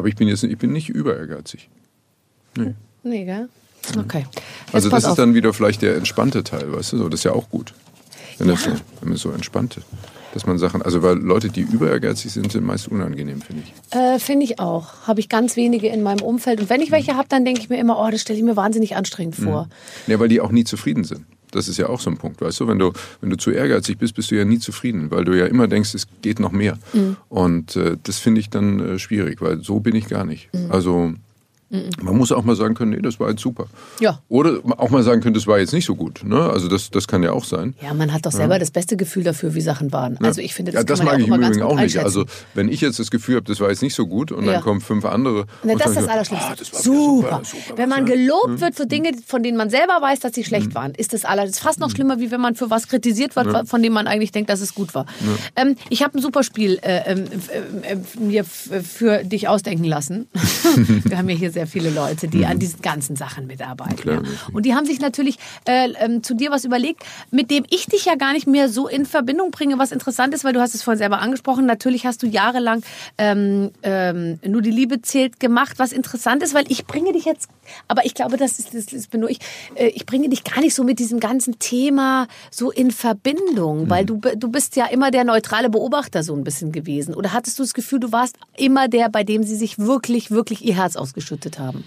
Speaker 4: aber ich bin jetzt ich bin nicht über ehrgeizig.
Speaker 2: Nee, gell? Okay. Jetzt
Speaker 4: Also das
Speaker 2: auf.
Speaker 4: ist dann wieder vielleicht der entspannte Teil, weißt du? So, das ist ja auch gut. Wenn das so, wenn man so entspannt ist. Dass man Sachen, also weil Leute, die über ehrgeizig sind, sind meist unangenehm, finde ich.
Speaker 2: Äh, Finde ich auch. Habe ich ganz wenige in meinem Umfeld. Und wenn ich welche habe, dann denke ich mir immer, oh, das stelle ich mir wahnsinnig anstrengend vor.
Speaker 4: Ja, weil die auch nie zufrieden sind. Das ist ja auch so ein Punkt, weißt du? Wenn du, wenn du zu ehrgeizig bist, bist du ja nie zufrieden, weil du ja immer denkst, es geht noch mehr. Und äh, das finde ich dann äh, schwierig, weil so bin ich gar nicht. Also man muss auch mal sagen können, nee, das war jetzt super.
Speaker 2: Ja.
Speaker 4: Oder auch mal sagen können, das war jetzt nicht so gut. Ne? Also das, das kann ja auch sein.
Speaker 2: Ja, man hat doch selber das beste Gefühl dafür, wie Sachen waren. Also ich finde, das,
Speaker 4: ja, das
Speaker 2: kann man
Speaker 4: mag
Speaker 2: ja
Speaker 4: ich
Speaker 2: auch
Speaker 4: im
Speaker 2: immer ganz
Speaker 4: Übrigen auch nicht. Also wenn ich jetzt das Gefühl habe, das war jetzt nicht so gut und
Speaker 2: Ja.
Speaker 4: dann kommen fünf andere. Und
Speaker 2: das ist
Speaker 4: sagen,
Speaker 2: das Allerschlimmste.
Speaker 4: Ah, das
Speaker 2: super.
Speaker 4: super, super.
Speaker 2: Wenn man
Speaker 4: ja. Mhm.
Speaker 2: gelobt wird für Dinge, von denen man selber weiß, dass sie schlecht waren, ist das aller. Das ist fast noch schlimmer, wie wenn man für was kritisiert wird, von dem man eigentlich denkt, dass es gut war. Ähm, ich habe ein super Spiel äh, ähm, äh, äh, mir für dich ausdenken lassen. <laughs> Wir haben ja hier sehr viele Leute, die an diesen ganzen Sachen mitarbeiten.
Speaker 4: Mhm. Klar,
Speaker 2: ja. Und die haben sich natürlich äh, ähm, zu dir was überlegt, mit dem ich dich ja gar nicht mehr so in Verbindung bringe, was interessant ist, weil du hast es vorhin selber angesprochen. Natürlich hast du jahrelang ähm, ähm, nur die Liebe zählt gemacht, was interessant ist, weil ich bringe dich jetzt, aber ich glaube, das ist, das ist bin nur ich, äh, ich bringe dich gar nicht so mit diesem ganzen Thema so in Verbindung, weil du, du bist ja immer der neutrale Beobachter so ein bisschen gewesen. Oder hattest du das Gefühl, du warst immer der, bei dem sie sich wirklich, wirklich ihr Herz ausgeschüttet haben?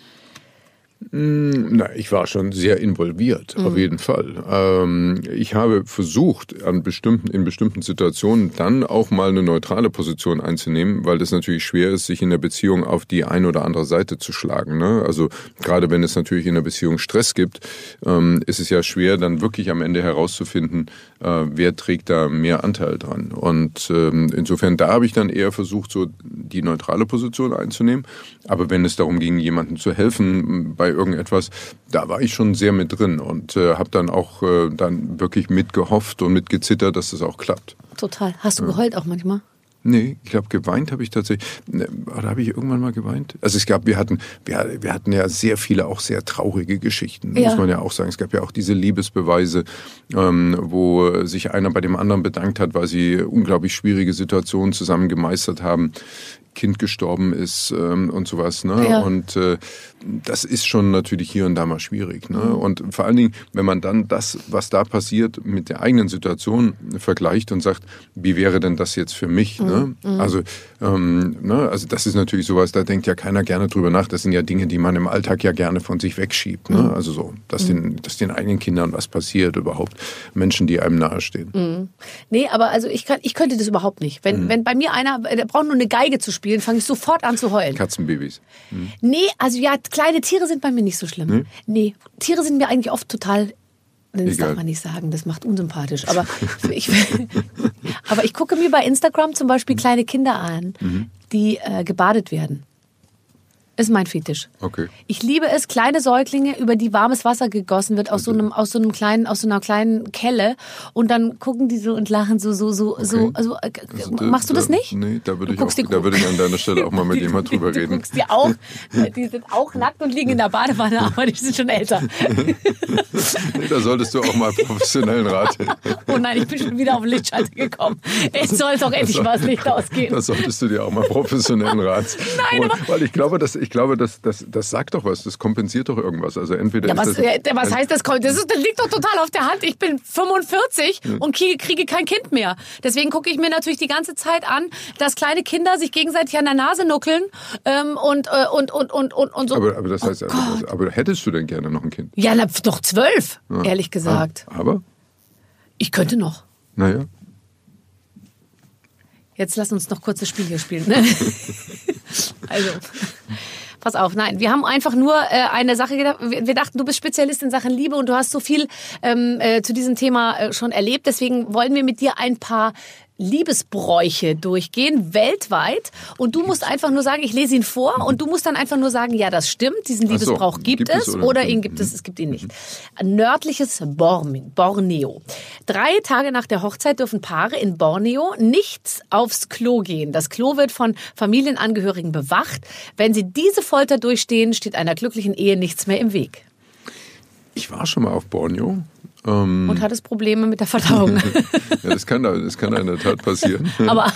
Speaker 4: Na, ich war schon sehr involviert, auf jeden Fall. Ähm, ich habe versucht, an bestimmten, in bestimmten Situationen dann auch mal eine neutrale Position einzunehmen, weil das natürlich schwer ist, sich in der Beziehung auf die eine oder andere Seite zu schlagen. Ne? Also gerade wenn es natürlich in der Beziehung Stress gibt, ähm, ist es ja schwer, dann wirklich am Ende herauszufinden, äh, wer trägt da mehr Anteil dran. Und ähm, insofern, da habe ich dann eher versucht, so die neutrale Position einzunehmen. Aber wenn es darum ging, jemandem zu helfen bei irgendetwas, da war ich schon sehr mit drin und äh, habe dann auch äh, dann wirklich mitgehofft und mitgezittert, dass das auch klappt.
Speaker 2: Total. Hast du geheult auch manchmal?
Speaker 4: Nee, ich glaube, geweint habe ich tatsächlich. Ne, Oder habe ich irgendwann mal geweint? Also es gab, wir hatten, wir, wir hatten ja sehr viele auch sehr traurige Geschichten,
Speaker 2: Ja.
Speaker 4: muss man ja auch sagen. Es gab ja auch diese Liebesbeweise, ähm, wo sich einer bei dem anderen bedankt hat, weil sie unglaublich schwierige Situationen zusammen gemeistert haben. Kind gestorben ist ähm, und sowas. Ne?
Speaker 2: Ja.
Speaker 4: Und äh, das ist schon natürlich hier und da mal schwierig. Ne? Und vor allen Dingen, wenn man dann das, was da passiert, mit der eigenen Situation vergleicht und sagt, wie wäre denn das jetzt für mich? Ne? Also, ähm, ne? also das ist natürlich sowas, da denkt ja keiner gerne drüber nach. Das sind ja Dinge, die man im Alltag ja gerne von sich wegschiebt. Ne? Also so, dass, den, dass den eigenen Kindern was passiert, überhaupt Menschen, die einem nahestehen.
Speaker 2: Nee, aber also ich, kann, ich könnte das überhaupt nicht. Wenn, wenn bei mir einer, der braucht nur eine Geige zu spielen, fange ich sofort an zu heulen.
Speaker 4: Katzenbabys.
Speaker 2: Nee, also ja, kleine Tiere sind bei mir nicht so schlimm. Nee, Tiere sind mir eigentlich oft total. Das
Speaker 4: Egal.
Speaker 2: darf man nicht sagen, das macht unsympathisch. Aber ich, <laughs> Aber ich gucke mir bei Instagram zum Beispiel kleine Kinder an, die äh, gebadet werden. Ist mein Fetisch.
Speaker 4: Okay.
Speaker 2: Ich liebe es, kleine Säuglinge, über die warmes Wasser gegossen wird aus so einem, aus so einem kleinen, aus so einer kleinen Kelle und dann gucken die so und lachen so, so, so, so. Also, äh,
Speaker 4: Also, da-
Speaker 2: machst du das
Speaker 4: da-
Speaker 2: nicht?
Speaker 4: Nee, da würde ich, auch, da würde ich an deiner Stelle auch mal mit <laughs> jemand drüber
Speaker 2: du
Speaker 4: reden.
Speaker 2: guckst die auch, <laughs> die sind auch nackt und liegen in der Badewanne, <laughs> aber die sind schon älter.
Speaker 4: Nee, da solltest du auch mal professionellen Rat.
Speaker 2: Oh nein, ich bin schon wieder auf den Lichtschalter gekommen. Es soll doch endlich mal das Licht ausgehen.
Speaker 4: Da solltest du dir auch mal professionellen Rat.
Speaker 2: Nein,
Speaker 4: holen.
Speaker 2: aber-
Speaker 4: Weil ich glaube, dass, ich glaube, dass, das, das sagt doch was. Das kompensiert doch irgendwas. Also entweder
Speaker 2: Ja, was,
Speaker 4: das,
Speaker 2: was heißt das? Das, ist, das liegt doch total auf der Hand. Ich bin 45 und kriege, kriege kein Kind mehr. Deswegen gucke ich mir natürlich die ganze Zeit an, dass kleine Kinder sich gegenseitig an der Nase nuckeln ähm, und, äh, und, und, und, und, und so.
Speaker 4: aber, aber das heißt,
Speaker 2: oh
Speaker 4: aber, aber hättest du denn gerne noch ein Kind?
Speaker 2: ja, na, doch zwölf, ehrlich gesagt.
Speaker 4: Aber,
Speaker 2: Ich könnte noch.
Speaker 4: naja.
Speaker 2: Jetzt lass uns noch kurz das Spiel hier spielen. Ne? <laughs> also, pass auf, nein, wir haben einfach nur äh, eine Sache gedacht. Wir, wir dachten, du bist Spezialist in Sachen Liebe und du hast so viel ähm, äh, zu diesem Thema äh, schon erlebt. Deswegen wollen wir mit dir ein paar Liebesbräuche durchgehen, weltweit. Und du musst einfach nur sagen, ich lese ihn vor und du musst dann einfach nur sagen, ja, das stimmt, diesen
Speaker 4: Ach so,
Speaker 2: Liebesbrauch gibt,
Speaker 4: gibt
Speaker 2: es oder,
Speaker 4: oder-
Speaker 2: ihn gibt es, es gibt ihn nicht. Nördliches Borneo. Drei Tage nach der Hochzeit dürfen Paare in Borneo nicht aufs Klo gehen. Das Klo wird von Familienangehörigen bewacht. Wenn sie diese Folter durchstehen, steht einer glücklichen Ehe nichts mehr im Weg.
Speaker 4: Ich war schon mal auf Borneo. Ähm,
Speaker 2: Und hat es Probleme mit der Verdauung. <laughs>
Speaker 4: ja, das kann, da- das kann in der Tat passieren. <laughs>
Speaker 2: Aber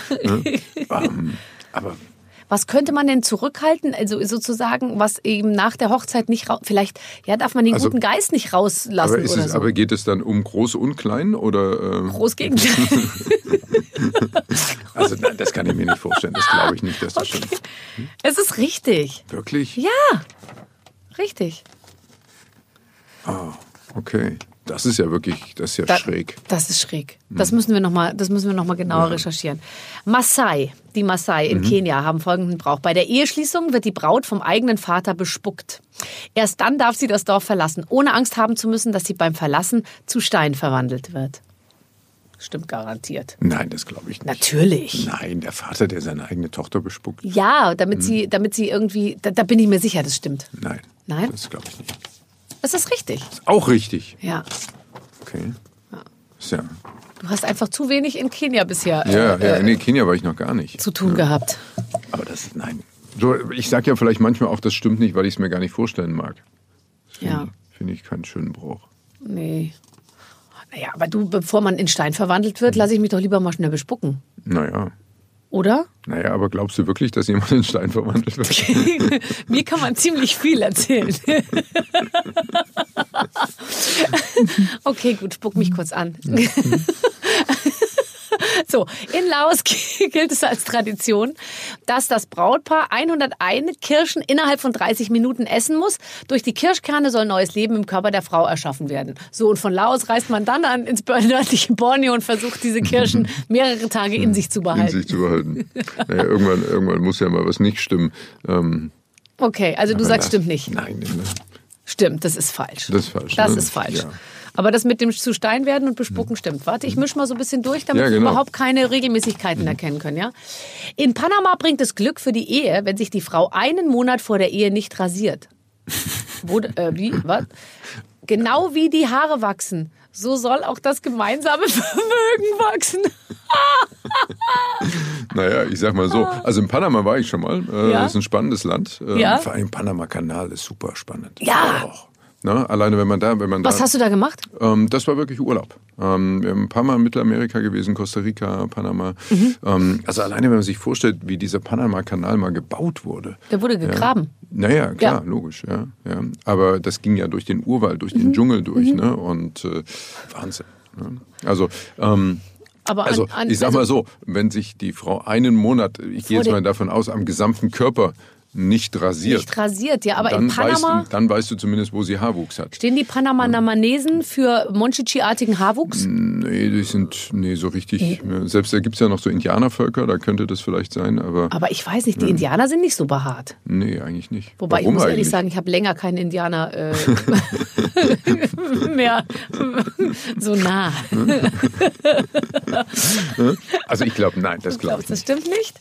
Speaker 4: Ähm, aber
Speaker 2: was könnte man denn zurückhalten? Also sozusagen, was eben nach der Hochzeit nicht raus... Vielleicht, ja, darf man den
Speaker 4: Also-
Speaker 2: guten Geist nicht rauslassen
Speaker 4: aber,
Speaker 2: oder
Speaker 4: es,
Speaker 2: so.
Speaker 4: aber geht es dann um groß und klein oder? ähm,
Speaker 2: Groß Gegenteil. <laughs>
Speaker 4: also nein, das kann ich mir nicht vorstellen. Das glaube ich nicht, dass das stimmt.
Speaker 2: es ist richtig.
Speaker 4: Wirklich?
Speaker 2: Ja, richtig.
Speaker 4: Okay, das ist ja wirklich, das ist ja
Speaker 2: Da-
Speaker 4: schräg.
Speaker 2: Das ist schräg. Das müssen wir nochmal, das müssen wir noch mal genauer recherchieren. Maasai, die Maasai in Kenia haben folgenden Brauch. Bei der Eheschließung wird die Braut vom eigenen Vater bespuckt. Erst dann darf sie das Dorf verlassen, ohne Angst haben zu müssen, dass sie beim Verlassen zu Stein verwandelt wird. Stimmt garantiert.
Speaker 4: Nein, das glaube ich nicht.
Speaker 2: Natürlich.
Speaker 4: Nein, der Vater, der seine eigene Tochter bespuckt.
Speaker 2: Ja, damit sie, damit sie irgendwie, da, da bin ich mir sicher, das stimmt.
Speaker 4: Nein.
Speaker 2: Nein?
Speaker 4: Das glaube ich nicht.
Speaker 2: Das ist richtig.
Speaker 4: Auch richtig.
Speaker 2: Ja.
Speaker 4: Okay. Ist ja.
Speaker 2: Du hast einfach zu wenig in Kenia bisher äh,
Speaker 4: Ja, ja,
Speaker 2: äh,
Speaker 4: nee, Kenia war ich noch gar nicht.
Speaker 2: zu tun gehabt.
Speaker 4: Aber das, nein. So, ich sage ja vielleicht manchmal auch, das stimmt nicht, weil ich es mir gar nicht vorstellen mag. Finde
Speaker 2: Ja.
Speaker 4: finde ich keinen schönen Brauch.
Speaker 2: Nee. Naja, aber du, bevor man in Stein verwandelt wird, lasse ich mich doch lieber mal schnell bespucken.
Speaker 4: Naja.
Speaker 2: Oder?
Speaker 4: Naja, aber glaubst du wirklich, dass jemand in Stein verwandelt wird? <laughs>
Speaker 2: Mir kann man ziemlich viel erzählen. <laughs> okay, gut, spuck mich kurz an. <laughs> So, in Laos <laughs> gilt es als Tradition, dass das Brautpaar 101 Kirschen innerhalb von 30 Minuten essen muss. Durch die Kirschkerne soll neues Leben im Körper der Frau erschaffen werden. So, und von Laos reist man dann an, ins nördliche Borneo und versucht, diese Kirschen <laughs> mehrere Tage in sich zu
Speaker 4: in
Speaker 2: behalten.
Speaker 4: sich zu behalten. Naja, irgendwann, irgendwann muss ja mal was nicht stimmen. Ähm,
Speaker 2: Okay, also du sagst,
Speaker 4: das-
Speaker 2: stimmt nicht.
Speaker 4: Nein, ne?
Speaker 2: Stimmt, das ist falsch.
Speaker 4: Das ist falsch,
Speaker 2: Das
Speaker 4: ne?
Speaker 2: ist falsch.
Speaker 4: Ja.
Speaker 2: Aber das mit dem zu Stein werden und bespucken stimmt. Warte, ich mische mal so ein bisschen durch, damit
Speaker 4: Ja,
Speaker 2: wir
Speaker 4: genau.
Speaker 2: überhaupt keine Regelmäßigkeiten erkennen können. Ja? In Panama bringt es Glück für die Ehe, wenn sich die Frau einen Monat vor der Ehe nicht rasiert. <laughs> Wo, äh, wie? Was? Genau wie die Haare wachsen, so soll auch das gemeinsame <laughs> Vermögen wachsen. <laughs>
Speaker 4: Naja, ich sag mal so. Also in Panama war ich schon mal. Äh.
Speaker 2: Ja?
Speaker 4: Das ist ein spannendes Land. Äh,
Speaker 2: Ja?
Speaker 4: Vor allem Panama-Kanal ist super spannend.
Speaker 2: Ja.
Speaker 4: Och. Ne? Alleine wenn man da, wenn man
Speaker 2: Was
Speaker 4: da.
Speaker 2: hast du da gemacht?
Speaker 4: Ähm, das war wirklich Urlaub. Ähm, wir haben ein paar Mal in Mittelamerika gewesen, Costa Rica, Panama.
Speaker 2: Mhm.
Speaker 4: Ähm, also alleine, wenn man sich vorstellt, wie dieser Panama-Kanal mal gebaut wurde.
Speaker 2: Der wurde gegraben.
Speaker 4: Naja, klar,
Speaker 2: Ja.
Speaker 4: logisch, ja, ja. Aber das ging ja durch den Urwald, durch
Speaker 2: Mhm.
Speaker 4: den Dschungel durch, ne? Und äh, Wahnsinn. Ne? Also, ähm,
Speaker 2: Aber an,
Speaker 4: also
Speaker 2: an,
Speaker 4: ich sag
Speaker 2: also-
Speaker 4: mal so, wenn sich die Frau einen Monat, ich gehe jetzt mal davon aus, am gesamten Körper nicht rasiert.
Speaker 2: Nicht rasiert, ja, aber
Speaker 4: dann,
Speaker 2: in Panama
Speaker 4: weißt, dann weißt du zumindest, wo sie Haarwuchs hat.
Speaker 2: stehen die Panamanamanesen für Monchichi-artigen Haarwuchs.
Speaker 4: Nee, die sind nee, so richtig. ja, Selbst da gibt es ja noch so Indianervölker, da könnte das vielleicht sein, aber
Speaker 2: Aber ich weiß nicht, die Indianer sind nicht so behaart.
Speaker 4: nee, eigentlich nicht.
Speaker 2: Wobei
Speaker 4: Warum
Speaker 2: ich muss
Speaker 4: eigentlich?
Speaker 2: ehrlich sagen, ich habe länger keinen Indianer äh, <laughs> mehr <laughs> so nah.
Speaker 4: Also ich glaube, nein, das glaube
Speaker 2: Glaubst
Speaker 4: ich
Speaker 2: das
Speaker 4: nicht.
Speaker 2: stimmt nicht?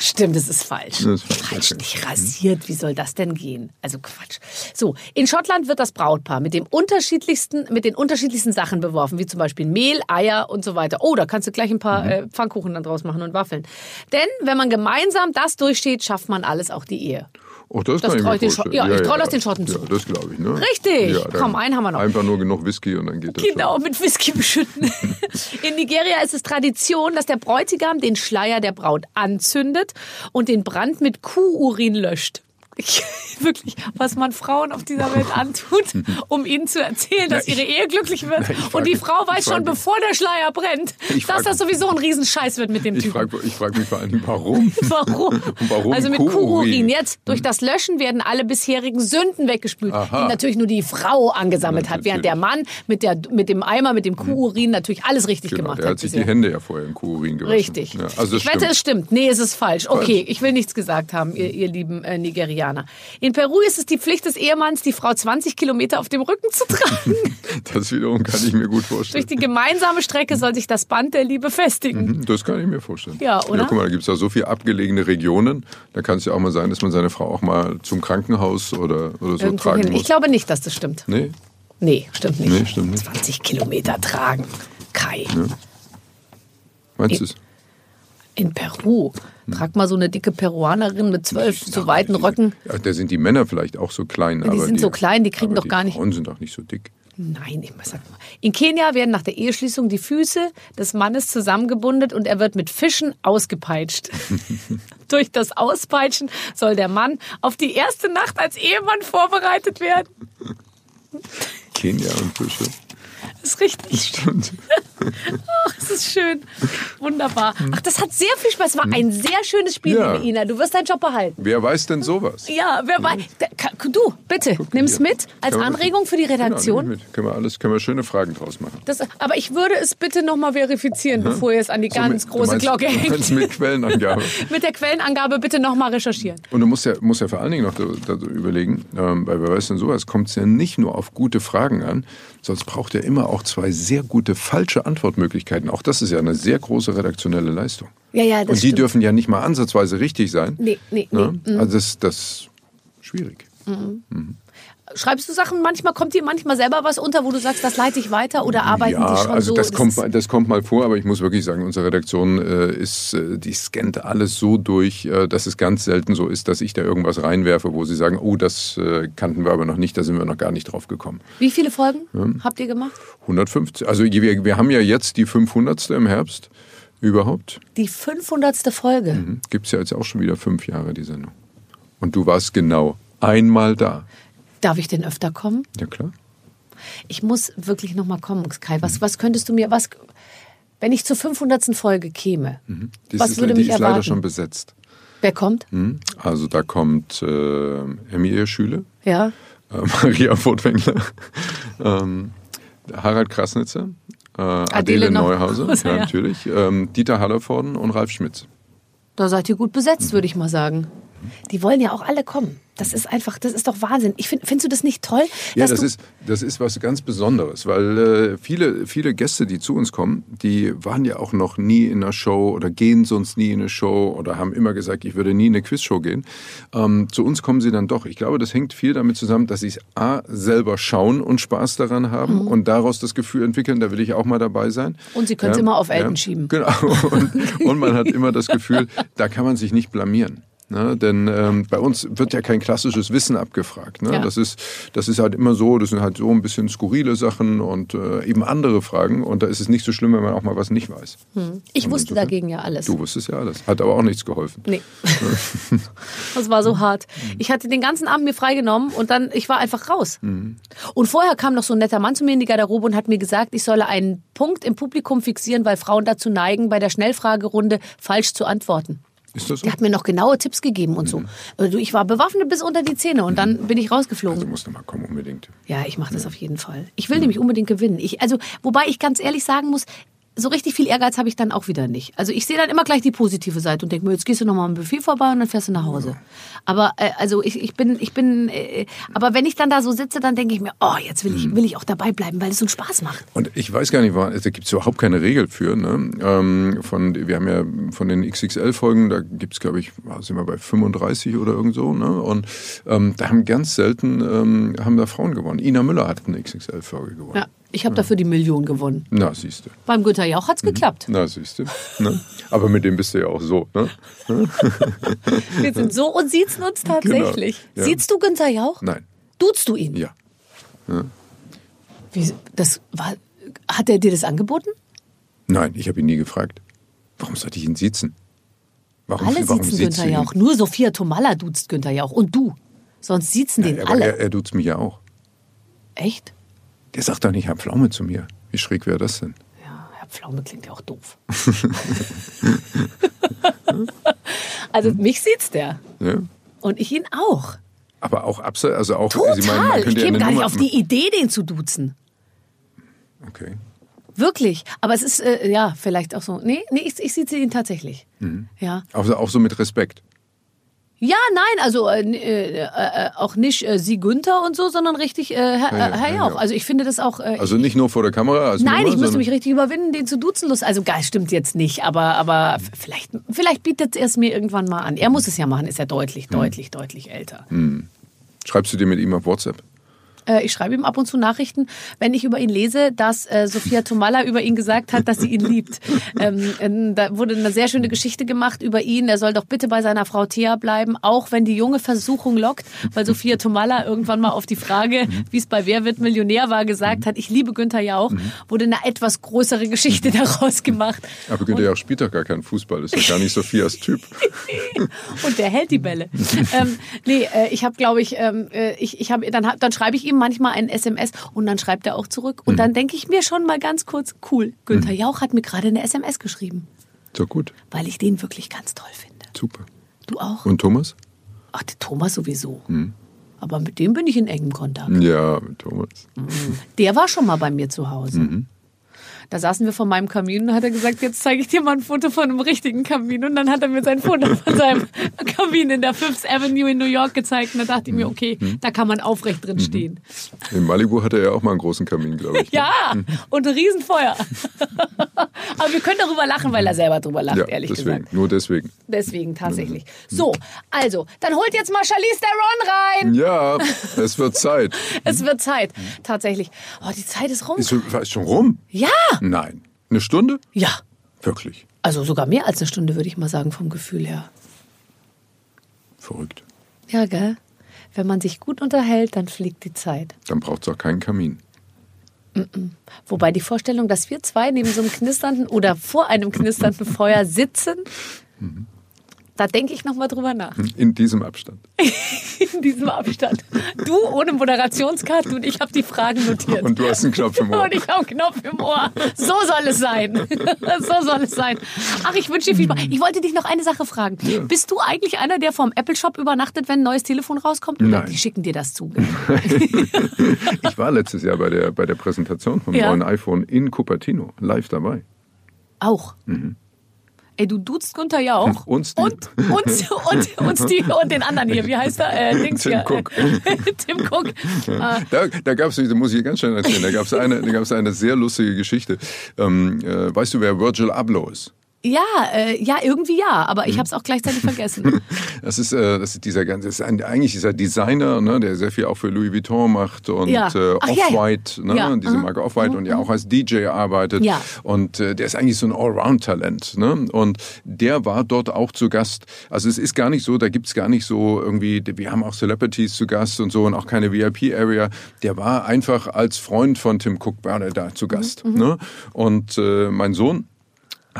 Speaker 2: Stimmt, das ist falsch.
Speaker 4: Das ist falsch,
Speaker 2: falsch,
Speaker 4: okay.
Speaker 2: nicht rasiert. Wie soll das denn gehen? Also Quatsch. So, in Schottland wird das Brautpaar mit dem unterschiedlichsten, mit den unterschiedlichsten Sachen beworfen, wie zum Beispiel Mehl, Eier und so weiter. Oh, da kannst du gleich ein paar
Speaker 4: Mhm.
Speaker 2: äh, Pfannkuchen dann draus machen und Waffeln. Denn wenn man gemeinsam das durchsteht, schafft man alles, auch die Ehe.
Speaker 4: Oh, das,
Speaker 2: Das
Speaker 4: kann ich mir vorstellen.
Speaker 2: Schott- ja, ich trau das den Schotten
Speaker 4: ja,
Speaker 2: zu.
Speaker 4: das glaube ich. Ne?
Speaker 2: Richtig.
Speaker 4: Ja,
Speaker 2: Komm, einen haben wir noch.
Speaker 4: Einfach nur genug Whisky und dann geht das
Speaker 2: Genau,
Speaker 4: schon.
Speaker 2: mit Whisky beschütten. <laughs> In Nigeria ist es Tradition, dass der Bräutigam den Schleier der Braut anzündet und den Brand mit Kuhurin löscht. Ich, <laughs> wirklich, was man Frauen auf dieser Welt antut, um ihnen zu erzählen, dass ihre Ehe glücklich wird.
Speaker 4: frag
Speaker 2: und die Frau weiß
Speaker 4: frag
Speaker 2: schon,
Speaker 4: mich-
Speaker 2: bevor der Schleier brennt,
Speaker 4: Ich
Speaker 2: dass
Speaker 4: frag-
Speaker 2: das sowieso ein Riesenscheiß wird mit dem
Speaker 4: Ich
Speaker 2: Typen.
Speaker 4: frage ich frag mich vor Dingen, warum? <laughs>
Speaker 2: Warum?
Speaker 4: Warum
Speaker 2: also mit
Speaker 4: Kuhurin?
Speaker 2: Kuhurin. Jetzt durch das Löschen werden alle bisherigen Sünden weggespült,
Speaker 4: Aha.
Speaker 2: die natürlich nur die Frau angesammelt
Speaker 4: Ja,
Speaker 2: hat, während der Mann mit, der, mit dem Eimer, mit dem Kuhurin natürlich alles richtig
Speaker 4: Genau,
Speaker 2: gemacht
Speaker 4: der
Speaker 2: hat.
Speaker 4: hat sich
Speaker 2: bisher.
Speaker 4: die Hände ja vorher in Kuhurin gewaschen.
Speaker 2: Richtig.
Speaker 4: Ja, also
Speaker 2: ich wette,
Speaker 4: stimmt.
Speaker 2: es stimmt. Nee, es ist falsch. Okay, ich will nichts gesagt haben, ihr, ihr lieben äh, Nigerianer. In Peru ist es die Pflicht des Ehemanns, die Frau 20 Kilometer auf dem Rücken zu tragen. <laughs>
Speaker 4: Das wiederum kann ich mir gut vorstellen.
Speaker 2: Durch die gemeinsame Strecke soll sich das Band der Liebe festigen.
Speaker 4: Mhm, Das kann ich mir vorstellen.
Speaker 2: Ja, oder?
Speaker 4: Ja, guck mal, da gibt es ja so viele abgelegene Regionen. Da kann es ja auch mal sein, dass man seine Frau auch mal zum Krankenhaus oder, oder so
Speaker 2: Irgendwo
Speaker 4: tragen
Speaker 2: hin.
Speaker 4: muss.
Speaker 2: Ich glaube nicht, dass das stimmt.
Speaker 4: nee,
Speaker 2: Nee, stimmt nicht.
Speaker 4: Nee, stimmt nicht.
Speaker 2: 20 Kilometer tragen. Kai.
Speaker 4: meinst du es?
Speaker 2: In Peru. Frag mal so eine dicke Peruanerin mit zwölf so weiten Röcken.
Speaker 4: Ja, da sind die Männer vielleicht auch so klein.
Speaker 2: Die
Speaker 4: aber
Speaker 2: sind so klein, die kriegen doch gar nicht-
Speaker 4: Die Frauen sind doch nicht so dick.
Speaker 2: Nein, ich sag mal. In Kenia werden nach der Eheschließung die Füße des Mannes zusammengebundet und er wird mit Fischen ausgepeitscht. <laughs> Durch das Auspeitschen soll der Mann auf die erste Nacht als Ehemann vorbereitet werden.
Speaker 4: Kenia und Fische.
Speaker 2: Das ist richtig.
Speaker 4: Stimmt. <laughs>
Speaker 2: Ach, das ist schön. Wunderbar. Ach, das hat sehr viel Spaß. Es war ein sehr schönes Spiel,
Speaker 4: Ja.
Speaker 2: liebe Ina. Du wirst deinen Job behalten.
Speaker 4: Wer weiß denn sowas?
Speaker 2: Ja, wer weiß. Ka- Du, bitte, nimm's
Speaker 4: hier.
Speaker 2: mit als Anregung für die
Speaker 4: Genau,
Speaker 2: Redaktion.
Speaker 4: ich mit. Können wir alles, können wir schöne Fragen draus machen.
Speaker 2: Das, aber ich würde es bitte nochmal verifizieren, bevor ihr es an die
Speaker 4: So
Speaker 2: ganz
Speaker 4: mit-
Speaker 2: große
Speaker 4: meinst,
Speaker 2: Glocke hängt.
Speaker 4: mit Quellenangabe. <laughs>
Speaker 2: Mit der Quellenangabe bitte nochmal recherchieren.
Speaker 4: Und du musst ja, musst ja vor allen Dingen noch da, da überlegen, ähm, weil wer weiß denn sowas, kommt es ja nicht nur auf gute Fragen an, es braucht ja immer auch zwei sehr gute falsche Antwortmöglichkeiten. Auch das ist ja eine sehr große redaktionelle Leistung.
Speaker 2: Ja, ja, das
Speaker 4: Und die
Speaker 2: stimmt.
Speaker 4: dürfen ja nicht mal ansatzweise richtig sein.
Speaker 2: Nee, nee,
Speaker 4: Ne?
Speaker 2: nee. Mhm.
Speaker 4: Also das, das ist schwierig.
Speaker 2: Schreibst du Sachen, manchmal kommt dir manchmal selber was unter, wo du sagst, das leite ich weiter oder arbeiten
Speaker 4: ja,
Speaker 2: die schon
Speaker 4: also
Speaker 2: so?
Speaker 4: das, kommt,
Speaker 2: ist-
Speaker 4: mal- das kommt mal vor, aber ich muss wirklich sagen, unsere Redaktion äh, ist, äh, die scannt alles so durch, äh, dass es ganz selten so ist, dass ich da irgendwas reinwerfe, wo sie sagen, oh, das äh, kannten wir aber noch nicht, da sind wir noch gar nicht drauf gekommen.
Speaker 2: Wie viele Folgen habt ihr gemacht?
Speaker 4: 150, also wir, wir haben ja jetzt die 500. im Herbst überhaupt.
Speaker 2: Die 500. Folge.
Speaker 4: Mhm. Gibt es ja jetzt auch schon wieder fünf Jahre, die Sendung. Und du warst genau einmal da.
Speaker 2: Darf ich denn öfter kommen?
Speaker 4: Ja klar.
Speaker 2: Ich muss wirklich nochmal kommen, Kai. Was, was könntest du mir, was, wenn ich zur 500. Folge käme,
Speaker 4: Das
Speaker 2: was
Speaker 4: ist,
Speaker 2: würde
Speaker 4: die
Speaker 2: mich
Speaker 4: ist leider
Speaker 2: erwarten?
Speaker 4: schon besetzt.
Speaker 2: Wer kommt?
Speaker 4: Mhm. Also da kommt äh, Emilie Schüle.
Speaker 2: Ja.
Speaker 4: äh, Maria Furtwängler, ähm, Harald Krasnitzer, äh, Adele,
Speaker 2: noch.
Speaker 4: Neuhauser, <laughs>
Speaker 2: Ja.
Speaker 4: ja, natürlich, ähm, Dieter Hallervorden und Ralf Schmitz.
Speaker 2: Da seid ihr gut besetzt, würde ich mal sagen. Die wollen ja auch alle kommen. Das ist einfach, das ist doch Wahnsinn. Ich find, findest du das nicht toll?
Speaker 4: Ja, das ist, das ist was ganz Besonderes, weil äh, viele, viele Gäste, die zu uns kommen, die waren ja auch noch nie in einer Show oder gehen sonst nie in eine Show oder haben immer gesagt, ich würde nie in eine Quizshow gehen. Ähm, zu uns kommen sie dann doch. Ich glaube, das hängt viel damit zusammen, dass sie es A, selber schauen und Spaß daran haben und daraus das Gefühl entwickeln, da will ich auch mal dabei sein.
Speaker 2: Mhm. Und sie können es immer auf Elton schieben.
Speaker 4: Genau. <laughs> Und, und man hat immer das Gefühl, da kann man sich nicht blamieren. Ne? Denn ähm, bei uns wird ja kein klassisches Wissen abgefragt. Ne?
Speaker 2: Ja.
Speaker 4: Das, ist, das ist halt immer so, das sind halt so ein bisschen skurrile Sachen und äh, eben andere Fragen. Und da ist es nicht so schlimm, wenn man auch mal was nicht weiß.
Speaker 2: ich wusste dagegen ja alles.
Speaker 4: Du wusstest ja alles. Hat aber auch nichts geholfen.
Speaker 2: Nee. <laughs> das war so hart. Ich hatte den ganzen Abend mir freigenommen und dann, ich war einfach raus. Und vorher kam noch so ein netter Mann zu mir in die Garderobe und hat mir gesagt, ich solle einen Punkt im Publikum fixieren, weil Frauen dazu neigen, bei der Schnellfragerunde falsch zu antworten.
Speaker 4: Ist das so?
Speaker 2: Der hat mir noch genaue Tipps gegeben und so. Äh, Du, ich war bewaffnet bis unter die Zähne und dann bin ich rausgeflogen.
Speaker 4: Du musst noch mal kommen, unbedingt.
Speaker 2: Ja, ich mache das auf jeden Fall. Ich will nämlich unbedingt gewinnen. Ich, also, wobei ich ganz ehrlich sagen muss, so richtig viel Ehrgeiz habe ich dann auch wieder nicht. Also ich sehe dann immer gleich die positive Seite und denke mir, jetzt gehst du noch mal am Buffet vorbei und dann fährst du nach Hause. Aber äh, also ich, ich bin, ich bin, äh, aber wenn ich dann da so sitze, dann denke ich mir, oh, jetzt will ich, will ich auch dabei bleiben, weil es so einen Spaß macht.
Speaker 4: Und ich weiß gar nicht, wa- da gibt es überhaupt keine Regel für. Ne? Ähm, von, wir haben ja von den XXL-Folgen, da gibt es, glaube ich, ah, sind wir bei 35 oder irgend so. Ne? Und ähm, da haben ganz selten ähm, haben da Frauen gewonnen. Ina Müller hat eine XXL-Folge gewonnen.
Speaker 2: Ja, ich habe dafür die Million gewonnen.
Speaker 4: Na, siehst du.
Speaker 2: Beim Günther Jauch hat's geklappt.
Speaker 4: Na, siehst du. Ne? Aber mit dem bist du ja auch so. Ne? <laughs>
Speaker 2: Wir sind so und siezen uns tatsächlich.
Speaker 4: Genau, ja.
Speaker 2: Siehst du Günther Jauch?
Speaker 4: Nein.
Speaker 2: Duzt du ihn?
Speaker 4: Ja.
Speaker 2: Wie, das war, hat er dir das angeboten?
Speaker 4: Nein, ich habe ihn nie gefragt. Warum sollte ich ihn siezen? Warum,
Speaker 2: Alle
Speaker 4: warum
Speaker 2: siezen Günther? Jauch. Nur Sophia Tomalla duzt Günther Jauch. Und du. Sonst siezen den
Speaker 4: Aber
Speaker 2: alle.
Speaker 4: er, er tut's mich ja auch.
Speaker 2: Echt?
Speaker 4: Der sagt doch nicht, Herr Pflaume zu mir. Wie schräg wäre das denn?
Speaker 2: Ja, Herr Pflaume klingt ja auch doof. <laughs> also mich sieht's der.
Speaker 4: Ja?
Speaker 2: Und ich ihn auch.
Speaker 4: Aber auch abseits, also auch,
Speaker 2: Total.
Speaker 4: Sie meinen,
Speaker 2: ich
Speaker 4: ja
Speaker 2: käme
Speaker 4: eine
Speaker 2: gar nicht
Speaker 4: Nummer-
Speaker 2: auf die Idee, den zu duzen.
Speaker 4: Okay.
Speaker 2: Wirklich. Aber es ist, äh, ja, vielleicht auch so. Nee, nee, ich, ich sieze ihn tatsächlich.
Speaker 4: Mhm.
Speaker 2: Ja.
Speaker 4: Also auch so mit Respekt.
Speaker 2: Ja, nein, also äh, äh, äh, auch nicht äh, Sie Günther und so, sondern richtig äh, Herr, äh, Herr
Speaker 4: ja,
Speaker 2: Jauch.
Speaker 4: ja.
Speaker 2: Also ich finde das auch. Äh,
Speaker 4: Also nicht nur vor der Kamera als
Speaker 2: Nein,
Speaker 4: Nummer,
Speaker 2: ich müsste mich richtig überwinden, den zu duzen. Lust. Also geil, stimmt jetzt nicht, aber, aber vielleicht, vielleicht bietet er es mir irgendwann mal an. Er muss es ja machen, ist ja deutlich, deutlich, deutlich älter.
Speaker 4: Schreibst du dir mit ihm auf WhatsApp?
Speaker 2: Äh, ich schreibe ihm ab und zu Nachrichten, wenn ich über ihn lese, dass äh, Sophia Tomalla über ihn gesagt hat, dass sie ihn liebt. <laughs> Ähm, ähm, da wurde eine sehr schöne Geschichte gemacht über ihn. Er soll doch bitte bei seiner Frau Thea bleiben, auch wenn die junge Versuchung lockt, weil Sophia Tomalla irgendwann mal auf die Frage, wie es bei Wer wird Millionär war, gesagt hat, ich liebe Günther Jauch, wurde eine etwas größere Geschichte daraus gemacht.
Speaker 4: Aber Günther Jauch spielt doch gar keinen Fußball. Das ist ja gar nicht Sophias Typ. <laughs>
Speaker 2: und der hält die Bälle. <laughs> ähm, nee, äh, ich habe, glaube ich, ähm, äh, ich, ich hab, dann, dann schreibe ich ihm manchmal ein SMS und dann schreibt er auch zurück. Und dann denke ich mir schon mal ganz kurz, cool, Günther Jauch hat mir gerade eine SMS geschrieben,
Speaker 4: So gut.
Speaker 2: weil ich den wirklich ganz toll finde.
Speaker 4: Super.
Speaker 2: Du auch?
Speaker 4: Und Thomas?
Speaker 2: Ach, der Thomas sowieso. Aber mit dem bin ich in engem Kontakt.
Speaker 4: Ja, mit Thomas.
Speaker 2: Der war schon mal bei mir zu Hause.
Speaker 4: Mhm.
Speaker 2: Da saßen wir vor meinem Kamin und hat er gesagt, jetzt zeige ich dir mal ein Foto von einem richtigen Kamin. Und dann hat er mir sein Foto von seinem <laughs> Kamin in der Fifth Avenue in New York gezeigt. Und da dachte ich
Speaker 4: Mhm.
Speaker 2: mir, okay, da kann man aufrecht drin stehen.
Speaker 4: In Malibu hatte er ja auch mal einen großen Kamin, glaube ich. ne?
Speaker 2: Ja, und ein Riesenfeuer. <laughs> Aber wir können darüber lachen, weil er selber drüber lacht,
Speaker 4: ja
Speaker 2: ehrlich
Speaker 4: deswegen.
Speaker 2: gesagt.
Speaker 4: Nur deswegen.
Speaker 2: Deswegen tatsächlich. So, also, dann holt jetzt mal Charlize Theron rein.
Speaker 4: Ja, es wird Zeit. <laughs>
Speaker 2: Es wird Zeit, tatsächlich. Oh, die Zeit ist rum.
Speaker 4: Ist, ist schon rum?
Speaker 2: Ja,
Speaker 4: Nein. Eine Stunde?
Speaker 2: ja.
Speaker 4: Wirklich.
Speaker 2: Also sogar mehr als eine Stunde, würde ich mal sagen, vom Gefühl her.
Speaker 4: Verrückt.
Speaker 2: Ja, gell? Wenn man sich gut unterhält, dann fliegt die Zeit.
Speaker 4: Dann braucht es auch keinen Kamin.
Speaker 2: Wobei die Vorstellung, dass wir zwei neben so einem knisternden oder vor einem knisternden Feuer sitzen, da denke ich nochmal drüber nach.
Speaker 4: In diesem Abstand. <laughs>
Speaker 2: In diesem Abstand. Du ohne Moderationskarte und ich habe die Fragen notiert.
Speaker 4: Und du hast einen Knopf im Ohr.
Speaker 2: Und ich habe einen Knopf im Ohr. So soll es sein. <laughs> So soll es sein. Ach, ich wünsche dir viel Spaß. Ich wollte dich noch eine Sache fragen. Bist du eigentlich einer, der vom Apple Shop übernachtet, wenn ein neues Telefon rauskommt?
Speaker 4: Nein.
Speaker 2: die schicken dir das zu? <laughs>
Speaker 4: Ich war letztes Jahr bei der, bei der Präsentation vom
Speaker 2: Ja.
Speaker 4: neuen iPhone in Cupertino live dabei.
Speaker 2: Auch. Ey, du duzt Günther ja auch. <laughs>
Speaker 4: Und Steve.
Speaker 2: Und, und, und, und, Steve und den anderen hier. Wie heißt er? Äh, Dings
Speaker 4: Tim
Speaker 2: hier.
Speaker 4: Cook. <laughs>
Speaker 2: Tim Cook. Ah,
Speaker 4: Da, da gab es, da muss ich ganz schnell erzählen, da gab es eine, da gab's eine sehr lustige Geschichte. Ähm, äh, weißt du, wer Virgil Abloh ist?
Speaker 2: Ja, äh, ja, irgendwie ja. Aber ich habe es auch gleichzeitig vergessen. <laughs>
Speaker 4: Das ist, äh, das ist dieser ganze, ist ein, eigentlich dieser Designer, ne, der sehr viel auch für Louis Vuitton macht und
Speaker 2: Ja.
Speaker 4: äh,
Speaker 2: Ach, ja.
Speaker 4: Off-White, ne,
Speaker 2: Ja.
Speaker 4: diese
Speaker 2: Mhm.
Speaker 4: Marke Off-White und ja auch als DJ arbeitet.
Speaker 2: Ja.
Speaker 4: Und äh, der ist eigentlich so ein Allround-Talent. Ne? Und der war dort auch zu Gast. Also es ist gar nicht so, da gibt's gar nicht so irgendwie, wir haben auch Celebrities zu Gast und so und auch keine VIP-Area. Der war einfach als Freund von Tim Cook war der da zu Gast.
Speaker 2: Mhm.
Speaker 4: Ne? Und äh, mein Sohn,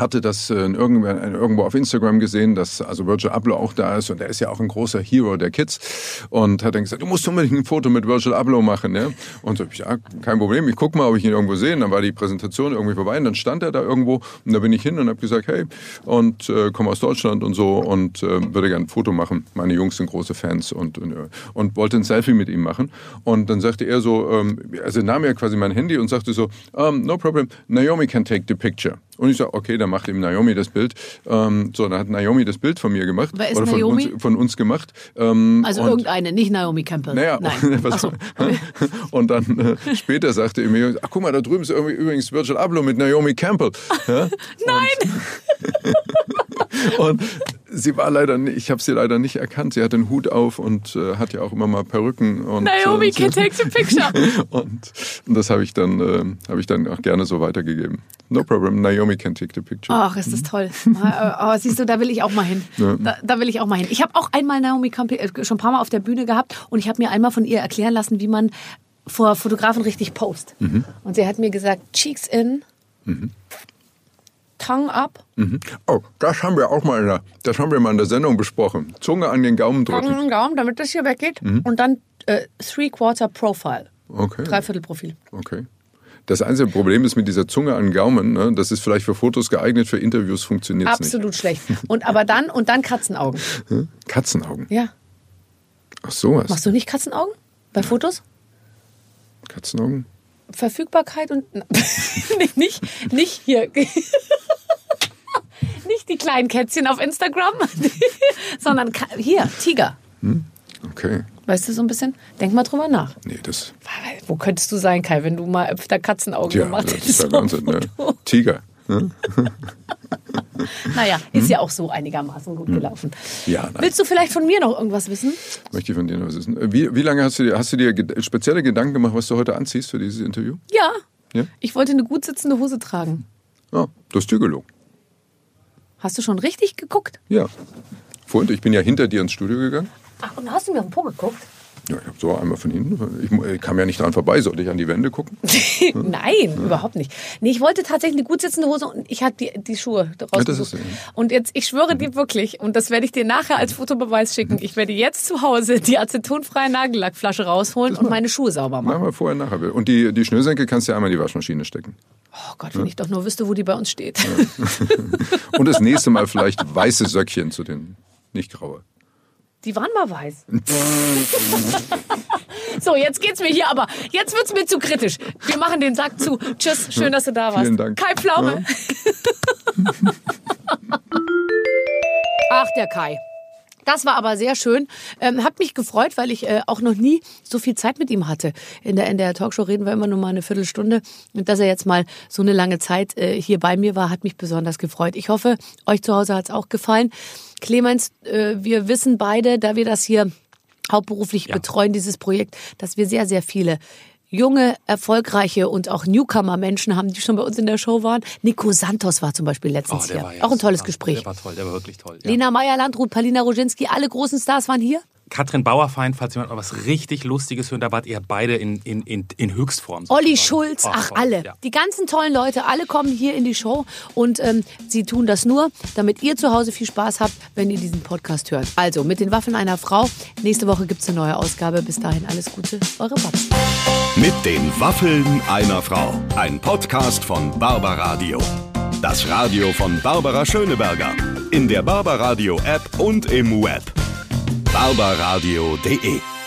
Speaker 4: hatte das äh, irgendwo, auf Instagram gesehen, dass also Virgil Abloh auch da ist und er ist ja auch ein großer Hero der Kids und hat dann gesagt, du musst unbedingt ein Foto mit Virgil Abloh machen. Ja? Und so, ja, kein Problem, ich guck mal, ob ich ihn irgendwo sehe. Dann war die Präsentation irgendwie vorbei und dann stand er da irgendwo und da bin ich hin und habe gesagt, hey, und äh, komme aus Deutschland und so und äh, würde gerne ein Foto machen. Meine Jungs sind große Fans und, und, und wollte ein Selfie mit ihm machen. Und dann sagte er so, ähm, also nahm er quasi mein Handy und sagte so, um, no problem, Naomi can take the picture. Und ich sage, okay, dann macht ihm Naomi das Bild. Ähm, so, dann hat Naomi das Bild von mir gemacht.
Speaker 2: Wer ist
Speaker 4: oder von
Speaker 2: Naomi?
Speaker 4: uns, von uns gemacht. Ähm,
Speaker 2: Also irgendeine, nicht Naomi Campbell.
Speaker 4: naja,
Speaker 2: Nein. <laughs>
Speaker 4: was,
Speaker 2: so. <laughs>
Speaker 4: und dann äh, später sagte er mir, ach guck mal, da drüben ist irgendwie übrigens Virgil Abloh mit Naomi Campbell. <laughs> Ja?
Speaker 2: Nein! <laughs>
Speaker 4: Und sie war leider, nicht, ich habe sie leider nicht erkannt. Sie hat den Hut auf und äh, hat ja auch immer mal Perücken. Und,
Speaker 2: Naomi
Speaker 4: äh,
Speaker 2: can take the picture.
Speaker 4: und, <laughs> und das habe ich dann, äh, habe ich dann auch gerne so weitergegeben. No problem, Naomi can take the picture.
Speaker 2: Ach, ist das toll. Aber siehst du, da will ich auch mal hin. Da, da will ich auch mal hin. Ich habe auch einmal Naomi Campbell äh, schon ein paar Mal auf der Bühne gehabt und ich habe mir einmal von ihr erklären lassen, wie man vor Fotografen richtig post. Und sie hat mir gesagt, Cheeks in, Tongue up,
Speaker 4: Mhm. Oh, das haben wir auch mal, in der, das haben wir mal in der Sendung besprochen. Zunge an den Gaumen drücken.
Speaker 2: an den Gaumen, damit das hier weggeht. Und dann äh, Three-Quarter Profile,
Speaker 4: Okay.
Speaker 2: Dreiviertel Profil.
Speaker 4: Okay. Das einzige Problem ist mit dieser Zunge an den Gaumen, ne, das ist vielleicht für Fotos geeignet, für Interviews funktioniert es nicht.
Speaker 2: Absolut schlecht. Und aber dann, und dann Katzenaugen.
Speaker 4: Katzenaugen.
Speaker 2: Ja.
Speaker 4: Ach sowas.
Speaker 2: Machst du nicht Katzenaugen bei Fotos?
Speaker 4: Katzenaugen?
Speaker 2: Verfügbarkeit und <laughs> nicht, nicht, nicht hier. <laughs> nicht die kleinen Kätzchen auf Instagram, <laughs> sondern hier, Tiger.
Speaker 4: Okay.
Speaker 2: Weißt du so ein bisschen? Denk mal drüber nach.
Speaker 4: Nee, das,
Speaker 2: Wo könntest du sein, Kai, wenn du mal öfter Katzenaugen
Speaker 4: tja,
Speaker 2: gemacht
Speaker 4: das
Speaker 2: hättest?
Speaker 4: ist der
Speaker 2: auf
Speaker 4: Wahnsinn. Ne? <laughs> Tiger. Ne?
Speaker 2: Naja, ist ja auch so einigermaßen gut gelaufen.
Speaker 4: Hm. Ja, nein.
Speaker 2: Willst du vielleicht von mir noch irgendwas wissen?
Speaker 4: Möchte ich von dir noch was wissen. Wie, wie lange hast du, dir, hast du dir spezielle Gedanken gemacht, was du heute anziehst für dieses Interview?
Speaker 2: Ja.
Speaker 4: Ja?
Speaker 2: Ich wollte eine gut sitzende Hose tragen.
Speaker 4: Ja, du hast dir gelogen.
Speaker 2: Hast du schon richtig geguckt?
Speaker 4: Ja. Vorhin, ich bin ja hinter dir ins Studio gegangen.
Speaker 2: Ach, und hast du mir auf den Po geguckt?
Speaker 4: Ja, ich habe so einmal von hinten. Ich, kam ja nicht dran vorbei. Sollte ich an die Wände gucken? <laughs>
Speaker 2: Nein, überhaupt nicht. Nee, ich wollte tatsächlich eine gut sitzende Hose und ich hatte die, die Schuhe rausgesucht.
Speaker 4: ist-
Speaker 2: und jetzt, ich schwöre dir wirklich, und das werde ich dir nachher als Fotobeweis schicken, ich werde jetzt zu Hause die acetonfreie Nagellackflasche rausholen und meine Schuhe sauber machen.
Speaker 4: Machen vorher, nachher. Und die, die Schnürsenkel kannst du ja einmal in die Waschmaschine stecken.
Speaker 2: Oh Gott, wenn ich doch nur wüsste, wo die bei uns steht. <laughs>
Speaker 4: Und das nächste Mal vielleicht weiße Söckchen zu den, nicht graue.
Speaker 2: Die waren mal weiß. <laughs> so, jetzt geht's mir hier, aber jetzt wird's mir zu kritisch. Wir machen den Sack zu. Tschüss, schön, dass du da warst.
Speaker 4: Vielen Dank.
Speaker 2: Kai Pflaume. <laughs> Ach, der Kai. Das war aber sehr schön. Ähm, hat mich gefreut, weil ich äh, auch noch nie so viel Zeit mit ihm hatte. In der, in der Talkshow reden wir immer nur mal eine Viertelstunde. Und dass er jetzt mal so eine lange Zeit äh, hier bei mir war, hat mich besonders gefreut. Ich hoffe, euch zu Hause hat's auch gefallen. Clemens, äh, wir wissen beide, da wir das hier hauptberuflich betreuen, dieses Projekt, dass wir sehr, sehr viele junge, erfolgreiche und auch Newcomer-Menschen haben, die schon bei uns in der Show waren. Nico Santos war zum Beispiel letztens hier. auch ein tolles
Speaker 3: super.
Speaker 2: Gespräch.
Speaker 3: Der war toll, der war wirklich toll. Ja.
Speaker 2: Lena Meyer-Landrut, Palina Roginski, alle großen Stars waren hier.
Speaker 3: Katrin Bauerfeind, falls jemand mal was richtig Lustiges hören, da wart ihr beide in, in, in, in Höchstform.
Speaker 2: Olli
Speaker 3: sozusagen.
Speaker 2: Schulz,
Speaker 3: Oh,
Speaker 2: ach
Speaker 3: toll,
Speaker 2: alle.
Speaker 3: Ja.
Speaker 2: Die ganzen tollen Leute, alle kommen hier in die Show und ähm, sie tun das nur, damit ihr zu Hause viel Spaß habt, wenn ihr diesen Podcast hört. Also mit den Waffeln einer Frau. Nächste Woche gibt's eine neue Ausgabe. Bis dahin alles Gute, eure Babs.
Speaker 1: Mit den Waffeln einer Frau. Ein Podcast von Barbaradio. Das Radio von Barbara Schöneberger. In der Barbaradio App und im Web. barbaradio.de